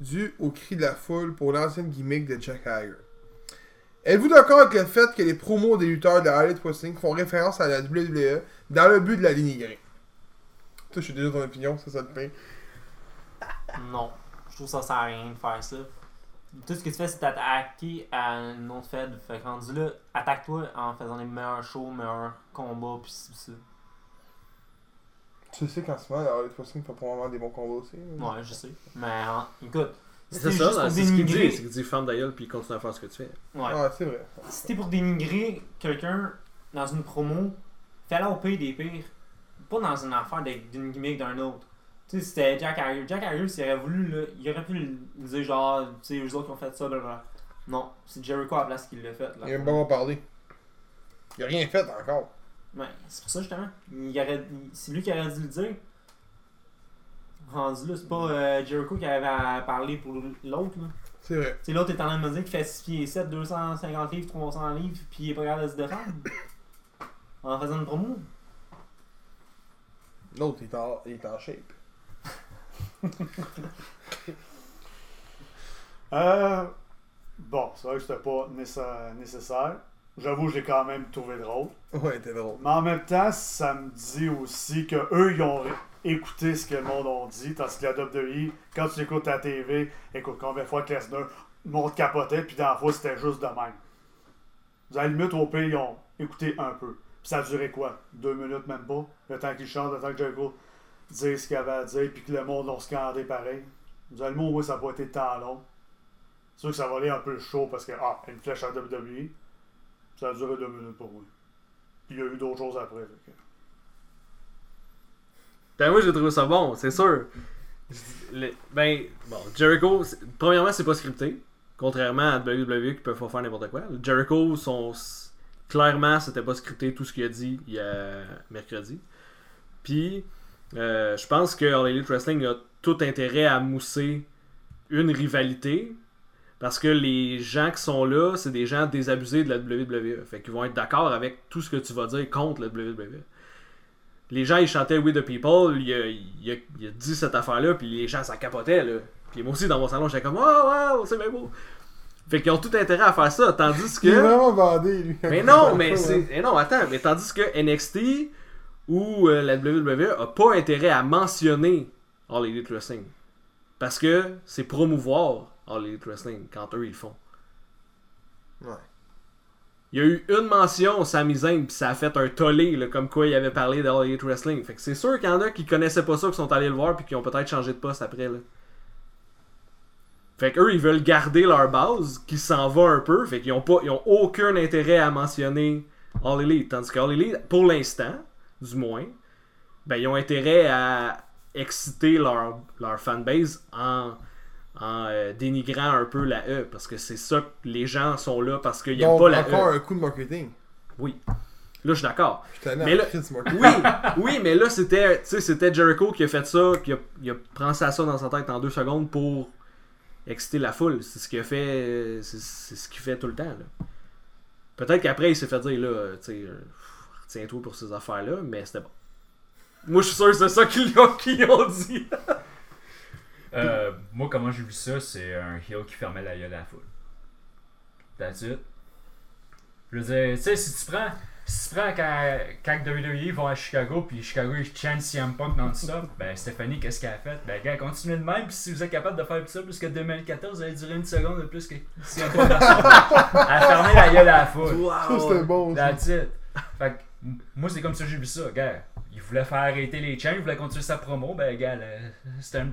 dû au cri de la foule pour l'ancienne gimmick de Jack Hager. Êtes-vous d'accord avec le fait que les promos des lutteurs de Highlight Wrestling font référence à la WWE dans le but de la dénigrer? Toi, je suis déjà ton opinion, ça, ça te plaît. Non. Je trouve ça sert à rien de faire ça. Tout ce que tu fais, c'est t'attaquer à une autre fed. Fait que rendu là, attaque-toi en faisant les meilleurs shows, meilleurs combats, pis ça. Tu sais qu'en ce moment, la Highlight Wrestling fait probablement des bons combats aussi. là. Ouais, je sais. Mais hein, écoute, C'est ça, là, pour c'est ce qu'il dit. C'est qu'il dit ferme ta gueule puis continue à faire ce que tu fais. Ouais. Ouais, c'est vrai. Si t'es pour dénigrer quelqu'un dans une promo, fais-la au pire des pires. Pas dans une affaire de- d'une gimmick d'un autre. Tu sais, c'était Jack Hager. Jack Hager, s'il aurait voulu, là, il aurait pu le dire genre, tu sais, eux autres qui ont fait ça, là, là. Non, c'est Jericho à la place qui l'a fait. Là. Il a même pas parlé. Il a rien fait encore. Ouais, c'est pour ça justement. Il aurait- c'est lui qui aurait dû le dire. Rendu là, c'est pas euh, Jericho qui avait à parler pour l'autre. là. C'est vrai. Tu sais, l'autre est en train de me dire qu'il fait 6 pieds 7, 250 livres, 300 livres, puis il est pas capable de se défendre. en faisant une promo. L'autre, est en, il est en shape. Euh, bon, c'est vrai que c'était pas nécessa- nécessaire. J'avoue, je l'ai quand même trouvé drôle. Ouais, t'es drôle. Mais en même temps, ça me dit aussi que eux ils ont écouté ce que le monde a dit. Tandis que la WWE, quand tu écoutes à la TV, écoute combien de fois que Lesnar, le monde capotait, puis dans la fois, c'était juste de même. À la limite, au pire, ils ont écouté un peu. Puis ça a duré quoi? Deux minutes, même pas? Le temps qu'il chante, le temps que Jericho dise ce qu'il avait à dire, puis que le monde l'a scandé pareil. Vous allez le mot, oui, ça n'a pas été tant long. C'est sûr que ça va aller un peu chaud parce que, ah, une flèche à WWE. Ça a duré deux minutes pour moi. Il y a eu d'autres choses après. que- Ben moi j'ai trouvé ça bon, c'est sûr. Ben, bon, Jericho, premièrement, c'est pas scripté. Contrairement à WWE qui peuvent faire n'importe quoi. Jericho, son, clairement, c'était pas scripté tout ce qu'il a dit il y a mercredi. Puis, euh, je pense que All Elite Wrestling a tout intérêt à mousser une rivalité. Parce que les gens qui sont là, c'est des gens désabusés de la WWE. Fait qu'ils vont être d'accord avec tout ce que tu vas dire contre la WWE les gens ils chantaient We the People, il a, il a- il a dit cette affaire-là, puis les gens ça capotait là. Puis moi aussi dans mon salon j'étais comme Oh wow, c'est bien beau. Fait qu'ils ont tout intérêt à faire ça, tandis Il est que. vraiment bandé, lui. Mais non, mais c'est. mais non, attends, mais tandis que NXT ou euh, la WWE a pas intérêt à mentionner All Elite Wrestling. Parce que c'est promouvoir All Elite Wrestling quand eux ils le font. Ouais. Il y a eu une mention, Sami Zayn, puis ça a fait un tollé, là, comme quoi il avait parlé d'All Elite Wrestling. Fait que c'est sûr qu'il y en a qui connaissaient pas ça, qui sont allés le voir, puis qui ont peut-être changé de poste après. Là. Fait qu'eux, ils veulent garder leur base, qui s'en va un peu, fait qu'ils ont, pas, ils ont aucun intérêt à mentionner All Elite. Tandis que All Elite, pour l'instant, du moins, ben, ils ont intérêt à exciter leur, leur fanbase en, en euh, dénigrant un peu la E, parce que c'est ça que les gens sont là, parce qu'il n'y a pas la encore E. un coup de marketing. Oui. Là, je suis d'accord. Mais là-. Oui, oui, mais là, c'était tu sais, c'était Jericho qui a fait ça, qui a, il a pensé à ça dans sa tête en deux secondes pour exciter la foule. C'est ce qu'il a fait, euh, c'est ce qu'il fait tout le temps. Peut-être qu'après, il s'est fait dire, là, euh, tu retiens-toi pour ces affaires-là, mais c'était bon. Moi, je suis sûr que c'est ça qu'ils ont, qu'ils ont dit. Euh, moi, comment j'ai vu ça, c'est un heel qui fermait la gueule à la foule. That's it. Je veux dire, tu sais, si tu prends. Si tu prends quand, quand WWE vont à Chicago, puis Chicago ils chantent CM Punk non-stop, ben Stéphanie, qu'est-ce qu'elle a fait? Ben, gars, continuez de même, puis si vous êtes capable de faire ça plus que 2014, vous allez durer une seconde de plus que CM Punk. Elle fermé la gueule à la foule. Ça, c'était bon. That's it. Fait que, moi, c'est comme ça que j'ai vu ça, gars. Il voulait faire arrêter les chains, il voulait continuer sa promo, ben, gars, c'était un-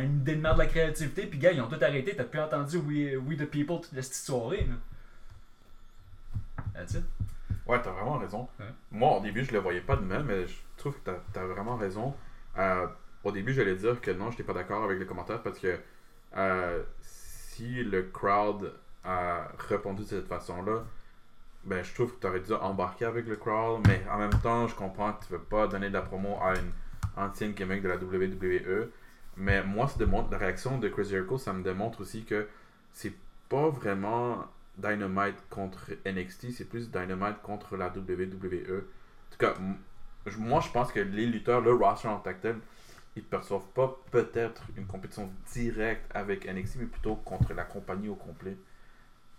une idée de merde de la créativité, puis gars, ils ont tout arrêté, t'as plus entendu We, We the People toute la petite soirée, là. That's it. Ouais, t'as vraiment raison. Ouais. Moi, au début, je le voyais pas de même, mais je trouve que t'as as vraiment raison. Euh, au début, j'allais dire que non, j'étais pas d'accord avec les commentaires parce que euh, si le crowd a répondu de cette façon-là, ben, je trouve que t'aurais dû embarquer avec le crowd, mais en même temps, je comprends que tu veux pas donner de la promo à une ancienne gimmick de la WWE. Mais moi, ça démontre, la réaction de Chris Jericho, ça me démontre aussi que c'est pas vraiment Dynamite contre NXT, c'est plus Dynamite contre la WWE. En tout cas, moi je pense que les lutteurs, le roster en tel, ils perçoivent pas peut-être une compétition directe avec NXT, mais plutôt contre la compagnie au complet.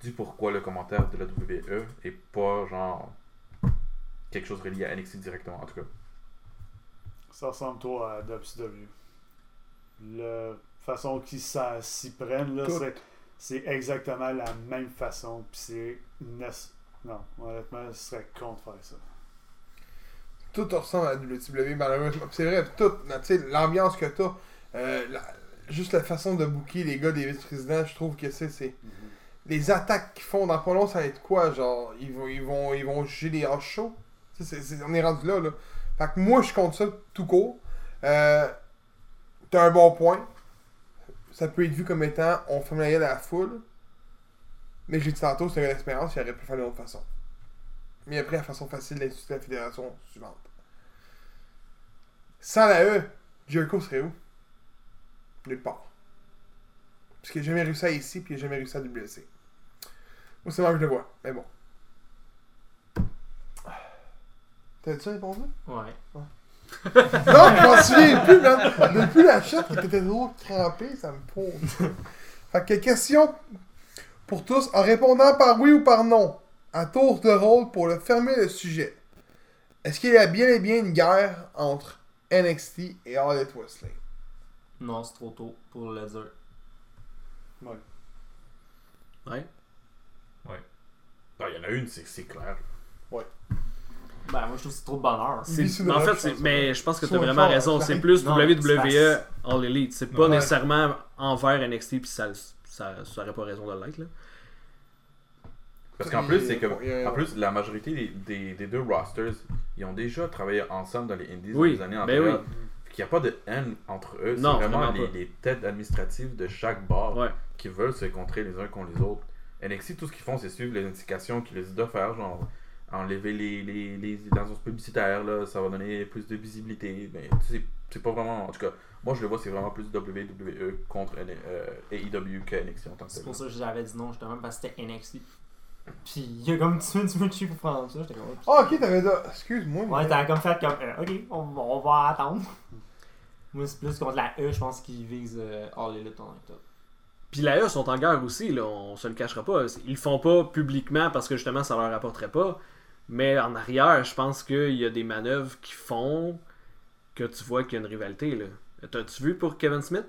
Du pourquoi le commentaire de la WWE et pas genre quelque chose relié à NXT directement en tout cas. Ça ressemble trop à WCW. La façon qu'ils s'en- s'y prennent, là, c'est, c'est exactement la même façon. Puis c'est. Non, honnêtement, je serais contre faire ça. Tout ressemble à la WWE, malheureusement. C'est vrai, tout, la- tu sais, l'ambiance que t'as, euh, la- juste la façon de booker les gars des vice-présidents, je trouve que c'est. c'est- Les attaques qu'ils font dans pas long, ça va être quoi Genre, ils vont, ils vont, ils vont juger les house shows? On est rendu là, là. Fait que moi, je compte ça tout court. Euh, T'as un bon point. Ça peut être vu comme étant on ferme la à la foule. Mais j'ai dit tantôt, c'est une expérience, il aurait pu faire d'une autre façon. Mais après, la façon facile d'insulter la fédération suivante. Sans la E, Jericho serait où? Nulle part. Parce qu'il n'a jamais réussi à ici, puis il n'a jamais réussi à WC. Moi, c'est moi que je le vois. Mais bon. T'as-tu répondu? Ouais. Non, je m'en souviens plus, man. Depuis la chatte qui était trop crampée, ça me pose. Fait que question pour tous, en répondant par oui ou par non, à tour de rôle pour le fermer le sujet. Est-ce qu'il y a bien et bien une guerre entre NXT et All Elite Wrestling? Non, c'est trop tôt pour le dire. Ouais. Ah, Il y en a une, c'est c'est clair. Ben, moi, je trouve que c'est trop de bonheur. En fait, je mais je pense que tu as vraiment raison. C'est plus Non, WWE All Elite. C'est pas Ouais. nécessairement envers NXT, puis ça, ça, ça aurait pas raison de l'être. là. Parce qu'en plus, c'est que en plus, la majorité des, des, des deux rosters, ils ont déjà travaillé ensemble dans les Indies Oui, dans les années ben antérieures. Il n'y a pas de haine entre eux. C'est vraiment, vraiment les, les têtes administratives de chaque bar Ouais. qui veulent se contrer les uns contre les autres. NXT, tout ce qu'ils font, c'est suivre les indications qu'ils les doivent faire, genre enlever les, les, les annonces publicitaires, là, ça va donner plus de visibilité. Mais tu sais, c'est pas vraiment. En tout cas, moi je le vois, c'est vraiment plus WWE contre N- euh, AEW que NXT en tant que C'est pour ça que j'avais dit non, justement, parce que c'était NXT. Puis, il y a comme 10 minutes, 10 minutes pour prendre ça. J'étais comme. Ah, ok, t'avais dit. Excuse-moi. Ouais, mais- t'as comme fait comme. euh, ok, on, on va attendre. Moi, c'est plus contre la E, je pense, qui vise euh, All Elite en octobre. Puis la E sont en guerre aussi, là, on se le cachera pas. Ils le font pas publiquement parce que justement ça leur apporterait pas. Mais en arrière, je pense qu'il y a des manœuvres qui font que tu vois qu'il y a une rivalité. là. T'as-tu vu pour Kevin Smith?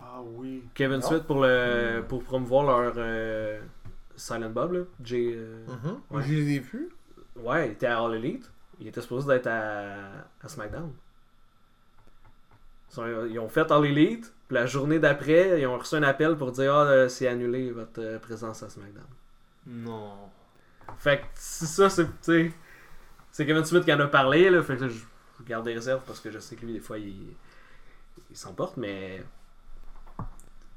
Ah oui. Kevin Non. Smith pour le pour promouvoir leur euh, Silent Bob, là. Jay, euh, Mhm. Ouais. Je les ai vus. Ouais, il était à All Elite. Il était supposé d'être à, à SmackDown. Ils, sont- ils ont fait All Elite. Puis la journée d'après, ils ont reçu un appel pour dire Ah, euh, c'est annulé votre euh, présence à SmackDown. Non. Fait que si ça, c'est. C'est Kevin Smith qui en a parlé, là. Fait que je, je garde des réserves parce que je sais que lui, des fois, il, il s'emporte, mais.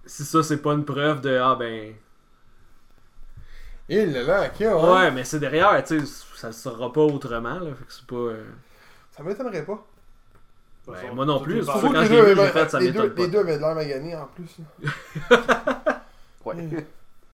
Si ça, c'est pas une preuve de Ah, ben. Et là là, ok, ouais. Ouais, mais c'est derrière, tu sais, ça se sera pas autrement, là. Fait que c'est pas. euh, Ça m'étonnerait pas. Ben, moi non plus, quand les je l'ai deux vu, j'ai avaient- fait, ça les deux- m'étonne pas. Les deux avaient de l'air maganés en plus. là. Ouais.